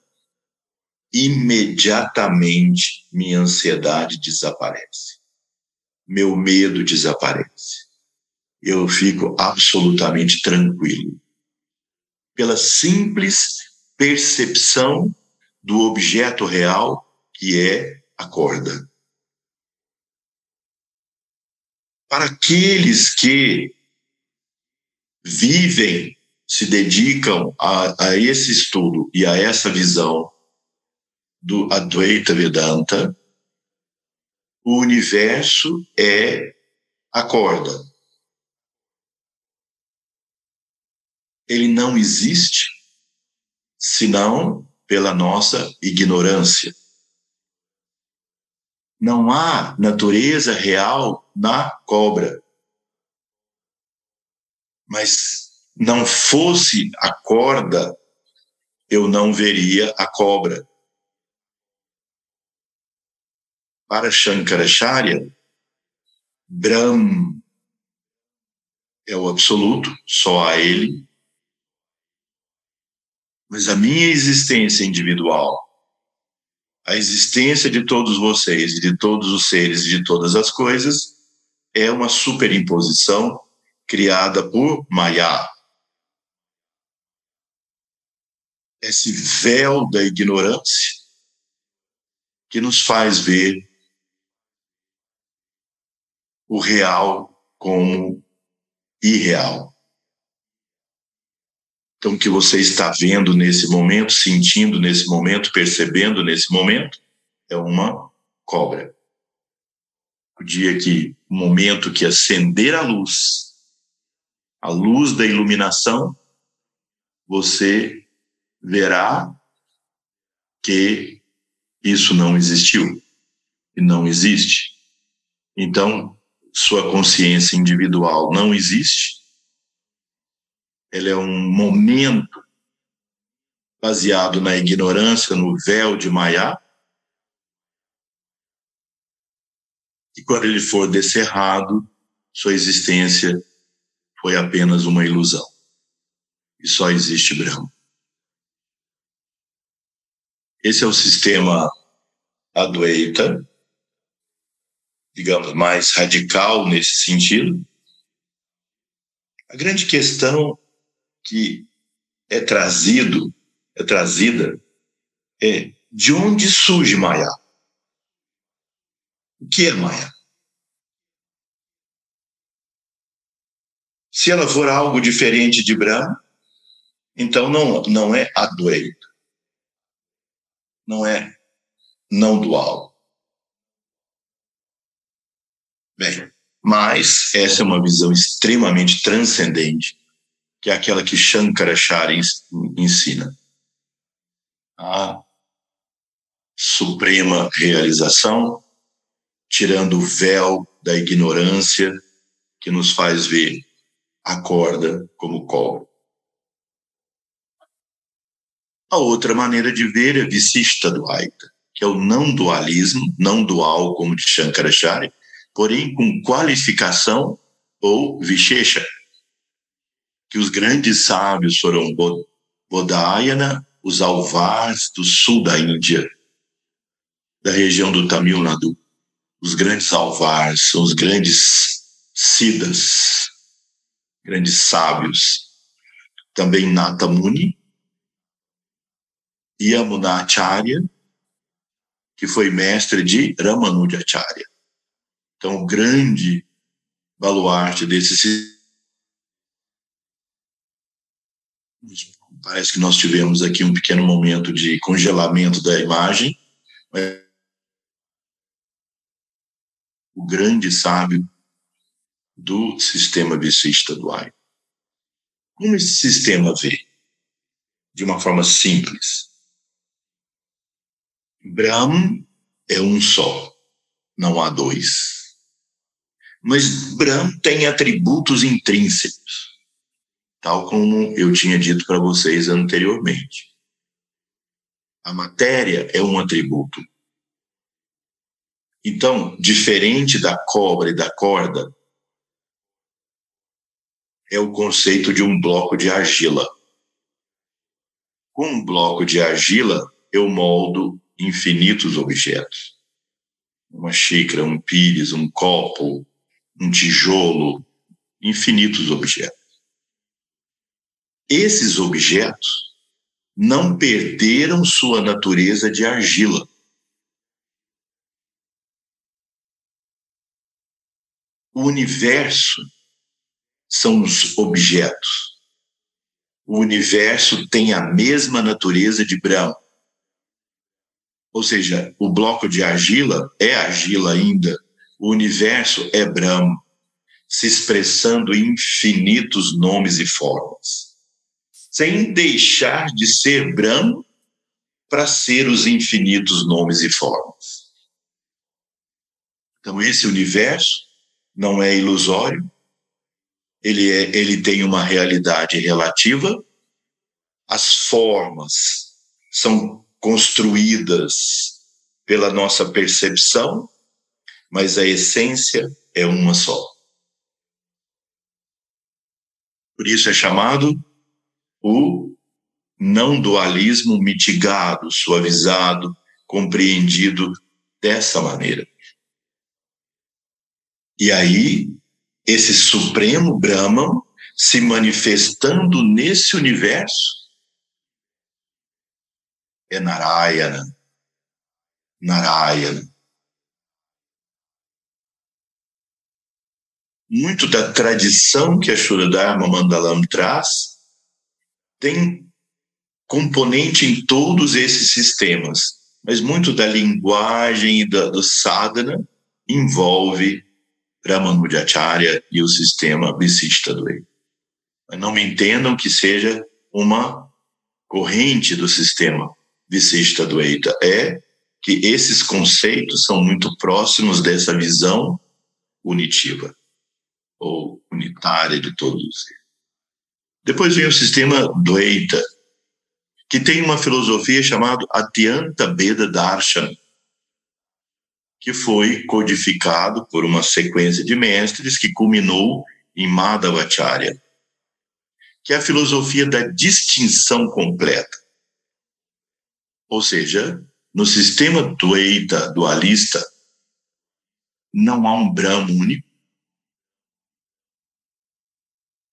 imediatamente minha ansiedade desaparece, meu medo desaparece, eu fico absolutamente tranquilo. Pela simples percepção do objeto real que é a corda. Para aqueles que vivem, se dedicam a, a esse estudo e a essa visão do Advaita Vedanta, o universo é a corda. Ele não existe senão pela nossa ignorância. Não há natureza real na cobra. Mas não fosse a corda, eu não veria a cobra. Para Shankaracharya, Brahm é o absoluto, só a ele, mas a minha existência individual, a existência de todos vocês, de todos os seres, de todas as coisas, é uma superimposição criada por Maya. Esse véu da ignorância que nos faz ver o real como irreal. Então, que você está vendo nesse momento, sentindo nesse momento, percebendo nesse momento, é uma cobra. O dia que, o momento que acender a luz, a luz da iluminação, você verá que isso não existiu e não existe. Então, sua consciência individual não existe ela é um momento baseado na ignorância, no véu de Maya. E quando ele for descerrado, sua existência foi apenas uma ilusão. E só existe Brahma. Esse é o sistema Adwaita, digamos, mais radical nesse sentido. A grande questão que é trazido, é trazida, é de onde surge Maya? O que é Maya? Se ela for algo diferente de Brahma, então não, não é Adwaita. Não é não dual. Bem, mas essa é uma visão extremamente transcendente, que é aquela que Shankaracharya ensina. A suprema realização, tirando o véu da ignorância que nos faz ver a corda como cobre. A outra maneira de ver é Visishta Dvaita, que é o não dualismo, não dual como de Shankaracharya, porém com qualificação ou Vishesha, que os grandes sábios foram Bodhayana, os alvars do sul da Índia, da região do Tamil Nadu. Os grandes alvars são os grandes siddhas, grandes sábios. Também Natamuni, Yamunacharya, que foi mestre de Ramanujacharya. Então, o grande baluarte desse parece que nós tivemos aqui um pequeno momento de congelamento da imagem. O grande sábio do sistema vicista do ar. Como esse sistema vê? De uma forma simples. Brahm é um só, não há dois. Mas Brahm tem atributos intrínsecos, tal como eu tinha dito para vocês anteriormente. A matéria é um atributo. Então, diferente da cobra e da corda, é o conceito de um bloco de argila. Com um bloco de argila, eu moldo infinitos objetos. Uma xícara, um pires, um copo, um tijolo, infinitos objetos. Esses objetos não perderam sua natureza de argila. O universo são os objetos. O universo tem a mesma natureza de Brahma. Ou seja, o bloco de argila é argila ainda, o universo é Brahma, se expressando em infinitos nomes e formas, sem deixar de ser Brahma para ser os infinitos nomes e formas. Então, esse universo não é ilusório, ele, é, ele tem uma realidade relativa, as formas são construídas pela nossa percepção, mas a essência é uma só. Por isso é chamado o não dualismo mitigado, suavizado, compreendido dessa maneira. E aí, esse supremo Brahman se manifestando nesse universo é Narayana. Narayana. Muito da tradição que a Shuradharma Mandalam traz tem componente em todos esses sistemas, mas muito da linguagem e da, do sadhana envolve Ramanujacharya e o sistema Visishta não me entendam que seja uma corrente do sistema Dueita é que esses conceitos são muito próximos dessa visão unitiva ou unitária de todos. Depois vem o sistema Dueita, que tem uma filosofia chamada Atyanta Beda Darshan, que foi codificado por uma sequência de mestres que culminou em Madhavacharya, que é a filosofia da distinção completa. Ou seja, no sistema Dvaita dualista, não há um Brahma único.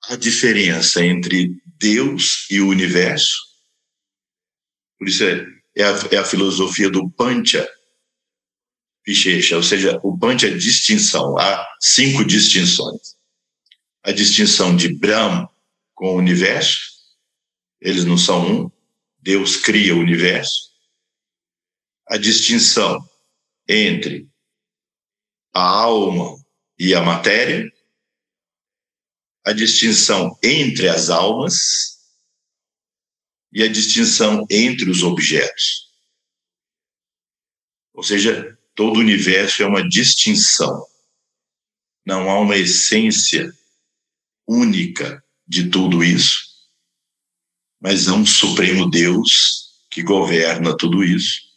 A diferença entre Deus e o universo, por isso é, é, a, é a filosofia do Pancha Vishesha, ou seja, o Pancha é distinção, há cinco distinções. A distinção de Brahma com o universo, eles não são um, Deus cria o universo a distinção entre a alma e a matéria, a distinção entre as almas e a distinção entre os objetos. Ou seja, todo o universo é uma distinção. Não há uma essência única de tudo isso, mas há um Supremo Deus que governa tudo isso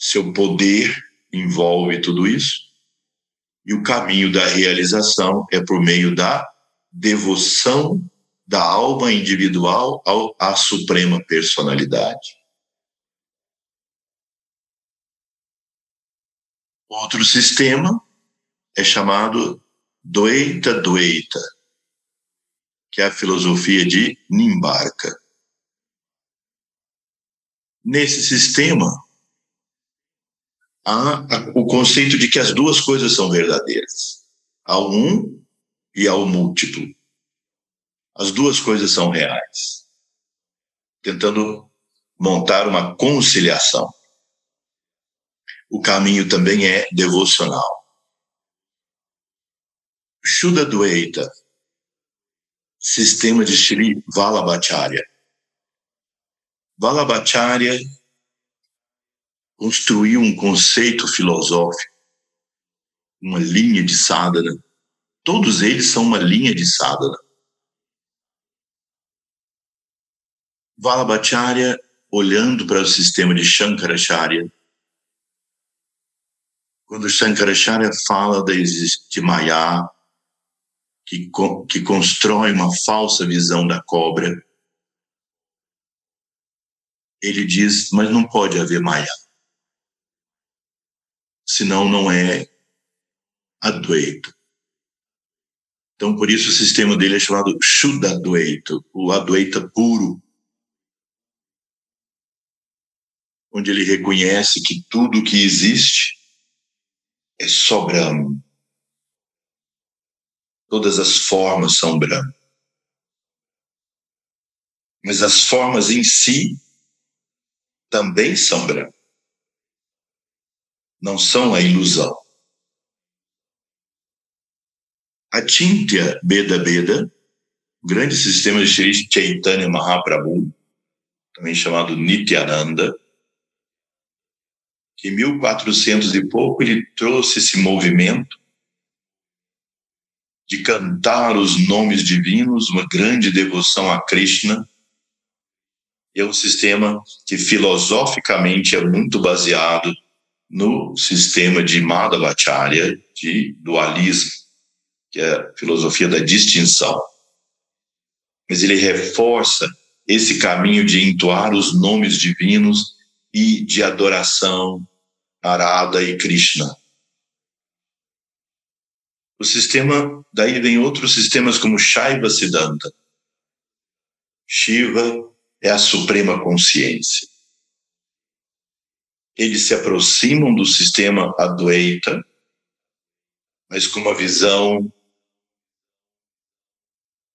seu poder envolve tudo isso, e o caminho da realização é por meio da devoção da alma individual ao, à suprema personalidade. Outro sistema é chamado Dweita Dweita, que é a filosofia de Nimbarka. Nesse sistema, há o conceito de que as duas coisas são verdadeiras. Há o um e há o múltiplo. As duas coisas são reais. Tentando montar uma conciliação. O caminho também é devocional. Shuddha Dvaita, sistema de Sri Vallabhacharya. Vallabhacharya construiu um conceito filosófico, uma linha de sadhana. Todos eles são uma linha de sadhana. Vallabhacharya, olhando para o sistema de Shankaracharya, quando Shankaracharya fala de Maya, que, que constrói uma falsa visão da cobra, ele diz, mas não pode haver Maya senão não é Adwaita. Então, por isso o sistema dele é chamado Shuddha Adwaita, o Adwaita puro, onde ele reconhece que tudo que existe é só Brahma. Todas as formas são Brahma. Mas as formas em si também são Brahma não são a ilusão. A Tintya Beda Beda, grande sistema de Sri Chaitanya Mahaprabhu, também chamado Nityananda, que em 1400 e pouco ele trouxe esse movimento de cantar os nomes divinos, uma grande devoção a Krishna. E é um sistema que filosoficamente é muito baseado no sistema de Madhavacharya, de dualismo, que é a filosofia da distinção. Mas ele reforça esse caminho de entoar os nomes divinos e de adoração Arada e Krishna. O sistema, daí vem outros sistemas como Shaiva Siddhanta. Shiva é a suprema consciência eles se aproximam do sistema Adwaita, mas com uma visão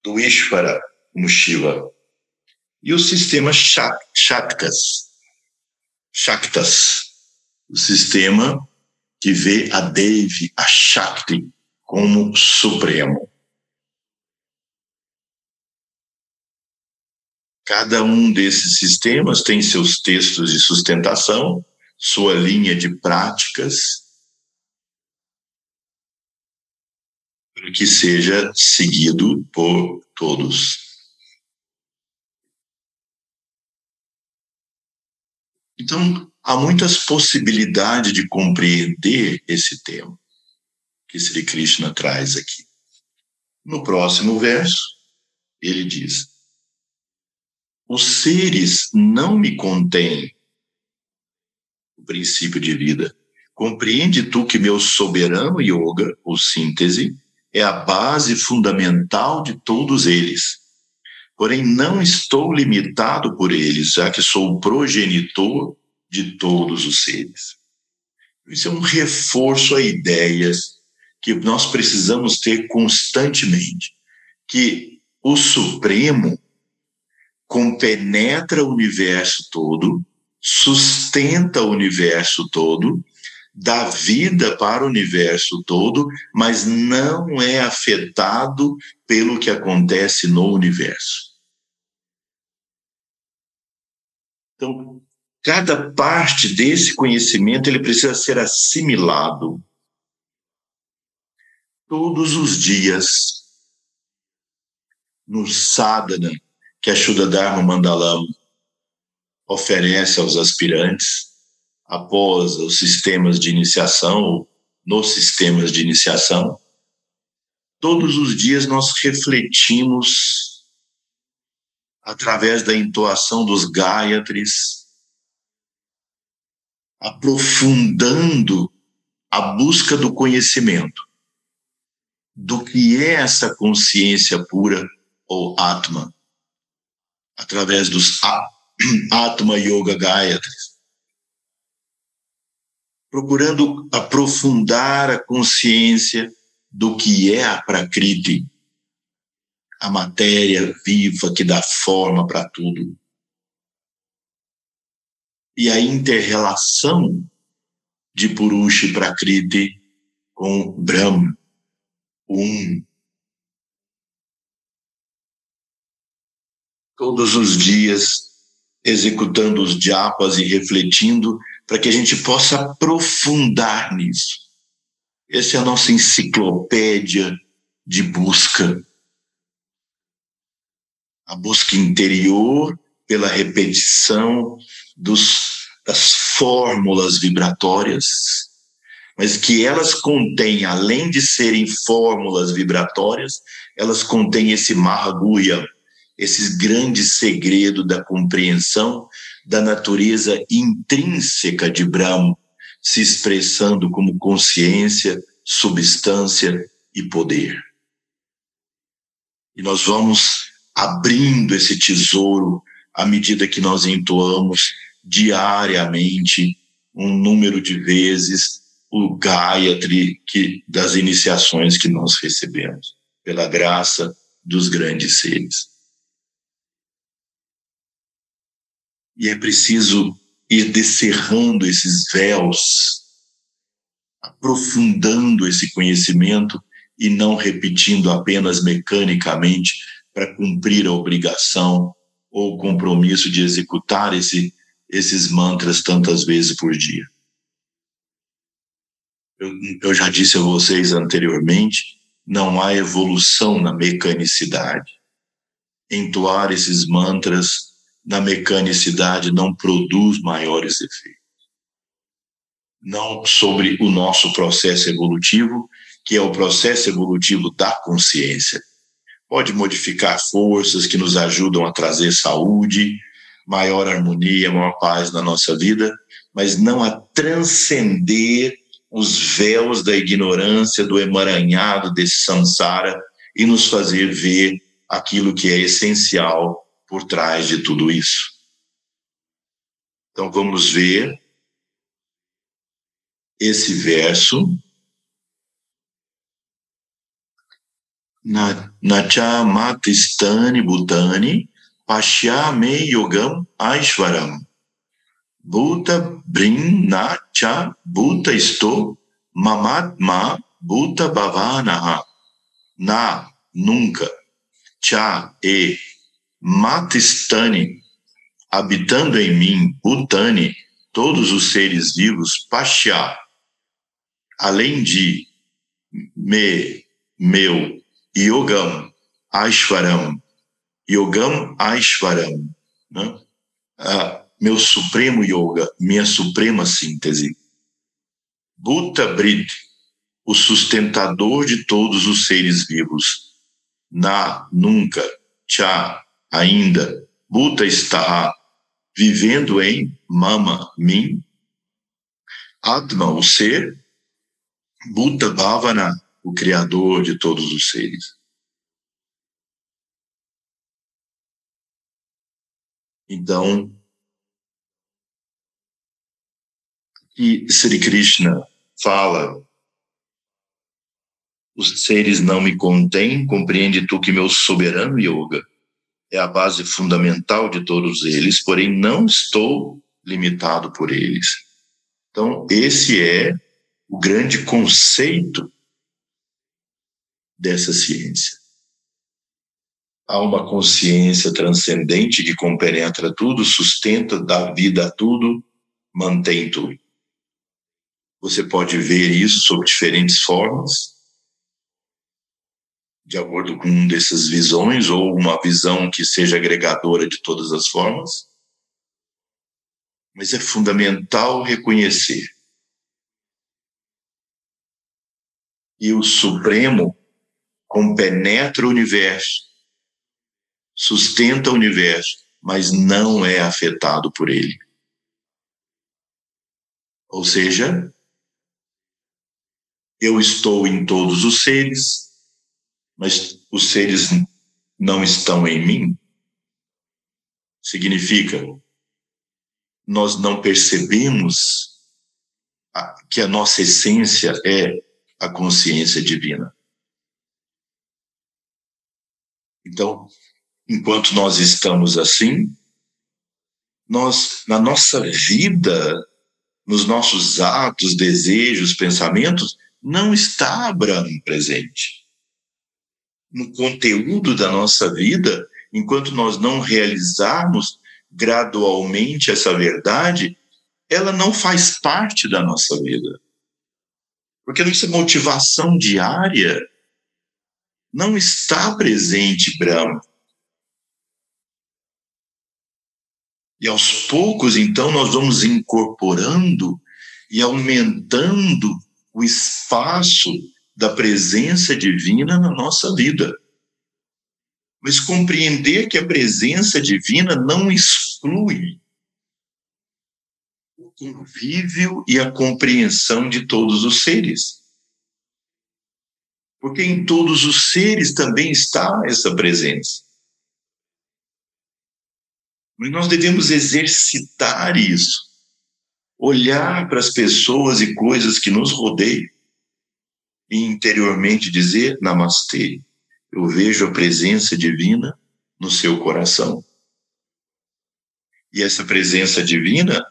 do Ishvara como Shiva. E o sistema Shaktas, Shaktas, o sistema que vê a Devi, a Shakti, como supremo. Cada um desses sistemas tem seus textos de sustentação, sua linha de práticas para que seja seguido por todos. Então, há muitas possibilidades de compreender esse tema que Sri Krishna traz aqui. No próximo verso, ele diz: Os seres não me contêm, princípio de vida. Compreende tu que meu soberano yoga, ou síntese, é a base fundamental de todos eles. Porém, não estou limitado por eles, já que sou o progenitor de todos os seres. Isso é um reforço a ideias que nós precisamos ter constantemente, que o Supremo compenetra o universo todo, sustenta o universo todo, dá vida para o universo todo, mas não é afetado pelo que acontece no universo. Então, cada parte desse conhecimento ele precisa ser assimilado todos os dias no sadhana que a Shuddha Dharma Mandalam oferece aos aspirantes após os sistemas de iniciação, nos sistemas de iniciação, todos os dias nós refletimos através da entoação dos Gayatris, aprofundando a busca do conhecimento do que é essa consciência pura ou Atma, através dos Atma Yoga Gayatris. Procurando aprofundar a consciência do que é a Prakriti, a matéria viva que dá forma para tudo. E a interrelação de Purusha e Prakriti com Brahma um. Todos os dias, executando os japas e refletindo, para que a gente possa aprofundar nisso. Essa é a nossa enciclopédia de busca. A busca interior pela repetição dos, das fórmulas vibratórias mas que elas contêm, além de serem fórmulas vibratórias, elas contêm esse Mahaguya, esse grande segredo da compreensão da natureza intrínseca de Brahma, se expressando como consciência, substância e poder. E nós vamos abrindo esse tesouro à medida que nós entoamos diariamente um número de vezes o Gayatri que, das iniciações que nós recebemos, pela graça dos grandes seres. E é preciso ir descerrando esses véus, aprofundando esse conhecimento e não repetindo apenas mecanicamente para cumprir a obrigação ou o compromisso de executar esse, esses mantras tantas vezes por dia. Eu, eu já disse a vocês anteriormente, não há evolução na mecanicidade. Entoar esses mantras na mecanicidade não produz maiores efeitos. Não sobre o nosso processo evolutivo, que é o processo evolutivo da consciência. Pode modificar forças que nos ajudam a trazer saúde, maior harmonia, maior paz na nossa vida, mas não a transcender os véus da ignorância, do emaranhado desse samsara e nos fazer ver aquilo que é essencial por trás de tudo isso. Então vamos ver esse verso na Nacha Matistani Bhutani Pashyame Yogam Aishwaram. Bhuta Brin Na Cha Bhuta Isto Mamatma Bhuta Bhavanaha. Na Nunca. Cha E Matistani habitando em mim Bhutani todos os seres vivos Pashya além de me meu Yogam Aishwaram Yogam Aishwaram né? Ah, meu supremo yoga, minha suprema síntese. Bhuta Brit, o sustentador de todos os seres vivos. Na, nunca, cha, ainda. Bhuta está vivendo em mama, mim. Atma, o ser. Bhuta Bhavana, o criador de todos os seres. Então, e Sri Krishna fala: os seres não me contêm, compreende tu que meu soberano yoga é a base fundamental de todos eles, porém não estou limitado por eles. Então, esse é o grande conceito dessa ciência. Há uma consciência transcendente que compenetra tudo, sustenta, dá vida a tudo, mantém tudo. Você pode ver isso sob diferentes formas, de acordo com uma dessas visões, ou uma visão que seja agregadora de todas as formas. Mas é fundamental reconhecer. E o Supremo compenetra o universo, sustenta o universo, mas não é afetado por ele. Ou seja, eu estou em todos os seres, mas os seres não estão em mim. Significa, nós não percebemos que a nossa essência é a consciência divina. Então, enquanto nós estamos assim, nós, na nossa vida, nos nossos atos, desejos, pensamentos, não está Abraão presente. No conteúdo da nossa vida, enquanto nós não realizarmos gradualmente essa verdade, ela não faz parte da nossa vida. Porque a nossa motivação diária não está presente Brahma. E aos poucos, então, nós vamos incorporando e aumentando o espaço da presença divina na nossa vida. Mas compreender que a presença divina não exclui o convívio e a compreensão de todos os seres. Porque em todos os seres também está essa presença. Mas nós devemos exercitar isso olhar para as pessoas e coisas que nos rodeiam e interiormente dizer namastê. Eu vejo a presença divina no seu coração. E essa presença divina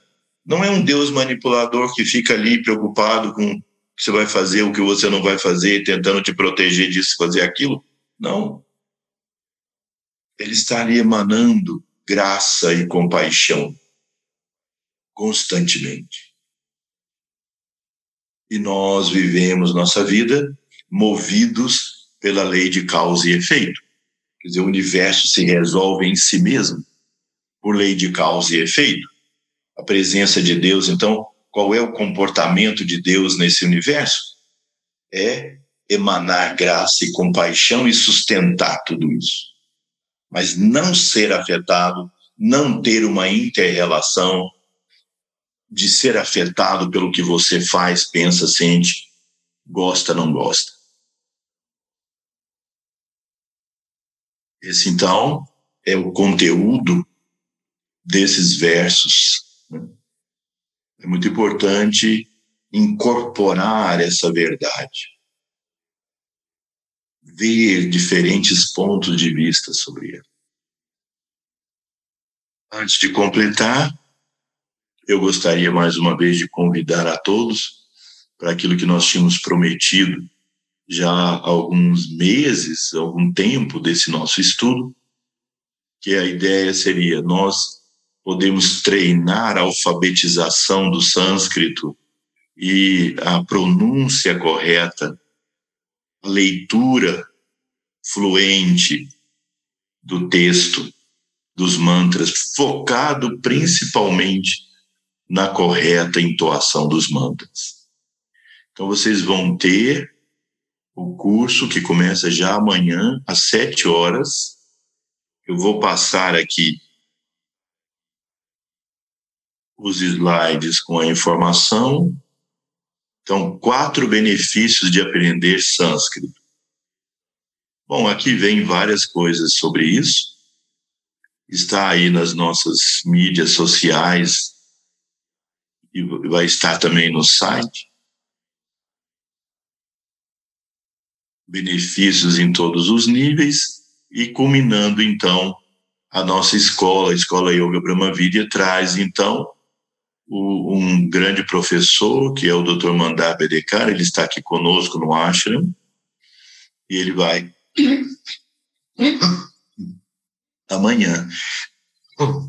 não é um Deus manipulador que fica ali preocupado com o que você vai fazer, o que você não vai fazer, tentando te proteger disso, fazer aquilo. Não. Ele está ali emanando graça e compaixão constantemente. E nós vivemos nossa vida movidos pela lei de causa e efeito. Quer dizer, o universo se resolve em si mesmo por lei de causa e efeito. A presença de Deus, então, qual é o comportamento de Deus nesse universo? É emanar graça e compaixão e sustentar tudo isso. Mas não ser afetado, não ter uma interrelação, de ser afetado pelo que você faz, pensa, sente, gosta, não gosta. Esse, então, é o conteúdo desses versos. Né? É muito importante incorporar essa verdade, ver diferentes pontos de vista sobre ele. Antes de completar, eu gostaria mais uma vez de convidar a todos para aquilo que nós tínhamos prometido já há alguns meses, algum tempo desse nosso estudo, que a ideia seria nós podemos treinar a alfabetização do sânscrito e a pronúncia correta, a leitura fluente do texto dos mantras, focado principalmente na correta entoação dos mantras. Então, vocês vão ter o curso que começa já amanhã, às sete horas. Eu vou passar aqui os slides com a informação. Então, quatro benefícios de aprender sânscrito. Bom, aqui vem várias coisas sobre isso. Está aí nas nossas mídias sociais e vai estar também no site. Benefícios em todos os níveis e culminando então a nossa escola, a Escola Yoga Brahmavidya traz então o, um grande professor, que é o Dr. Mandar Bedekar, ele está aqui conosco no ashram, e ele vai amanhã,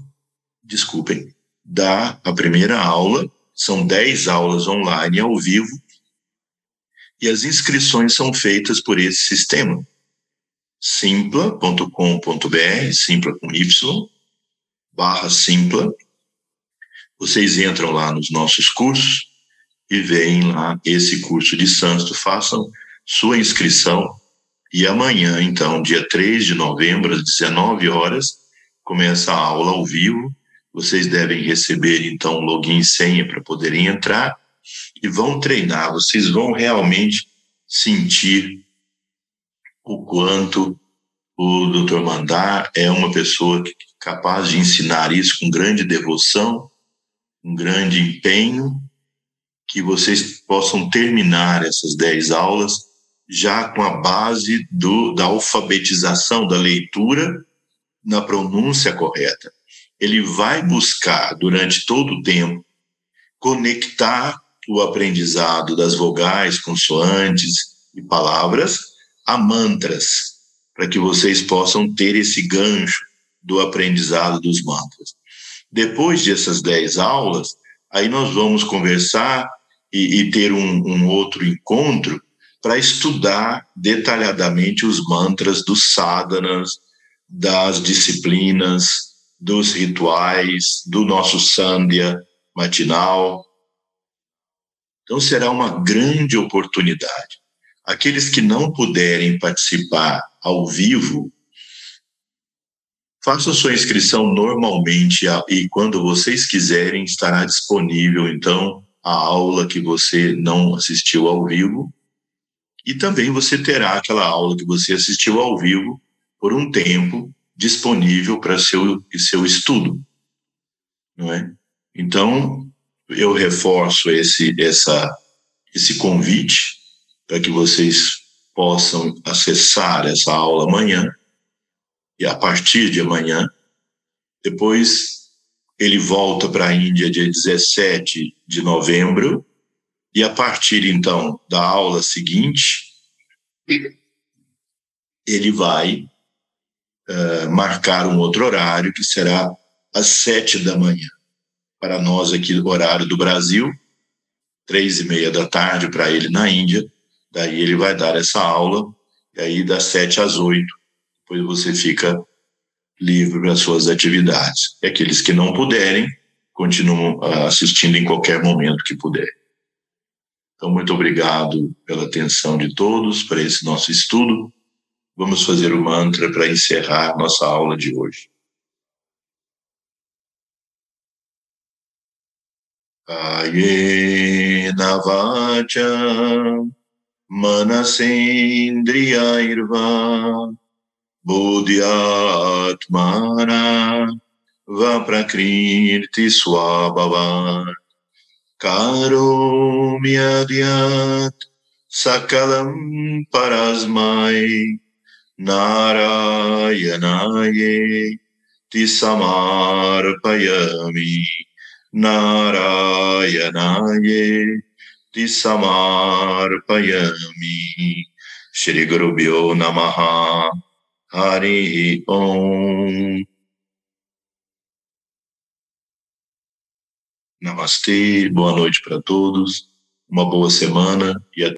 desculpem, dar a primeira aula, são 10 aulas online ao vivo, e as inscrições são feitas por esse sistema, simpla.com.br, simpla com Y, barra simpla, vocês entram lá nos nossos cursos e veem lá esse curso de sânscrito, façam sua inscrição e amanhã, então, dia 3 de novembro, às 19 horas, começa a aula ao vivo. Vocês devem receber, então, login e senha para poderem entrar e vão treinar. Vocês vão realmente sentir o quanto o Dr. Mandar é uma pessoa capaz de ensinar isso com grande devoção, um grande empenho, que vocês possam terminar essas 10 aulas já com a base do, da alfabetização, da leitura na pronúncia correta. Ele vai buscar, durante todo o tempo, conectar o aprendizado das vogais, consoantes e palavras a mantras, para que vocês possam ter esse gancho do aprendizado dos mantras. Depois dessas dez aulas, aí nós vamos conversar e, e ter um, um outro encontro para estudar detalhadamente os mantras dos sadhanas, das disciplinas, dos rituais, do nosso sandhya matinal. Então será uma grande oportunidade. Aqueles que não puderem participar ao vivo, façam sua inscrição normalmente e quando vocês quiserem estará disponível então a aula que você não assistiu ao vivo e também você terá aquela aula que você assistiu ao vivo por um tempo disponível para seu seu estudo, não é? Então eu reforço esse essa esse convite para que vocês possam acessar essa aula amanhã e a partir de amanhã depois ele volta para a Índia dia 17 de novembro e a partir então da aula seguinte, ele vai uh, marcar um outro horário que será às sete da manhã. Para nós aqui, horário do Brasil, três e meia da tarde para ele na Índia. Daí ele vai dar essa aula, e aí das sete às oito, depois você fica livre para suas atividades. E aqueles que não puderem, continuam uh, assistindo em qualquer momento que puder. Então, muito obrigado pela atenção de todos para esse nosso estudo. Vamos fazer o mantra para encerrar nossa aula de hoje. Ayena vacha manasendriyairva buddhyatmana va prakriti swabhavat karomi adyat sakalam parasmai narayanaye tisamarpayami narayanaye tisamarpayami Shri Guru Namaha. Hari Om. Namastê, boa noite para todos, uma boa semana e até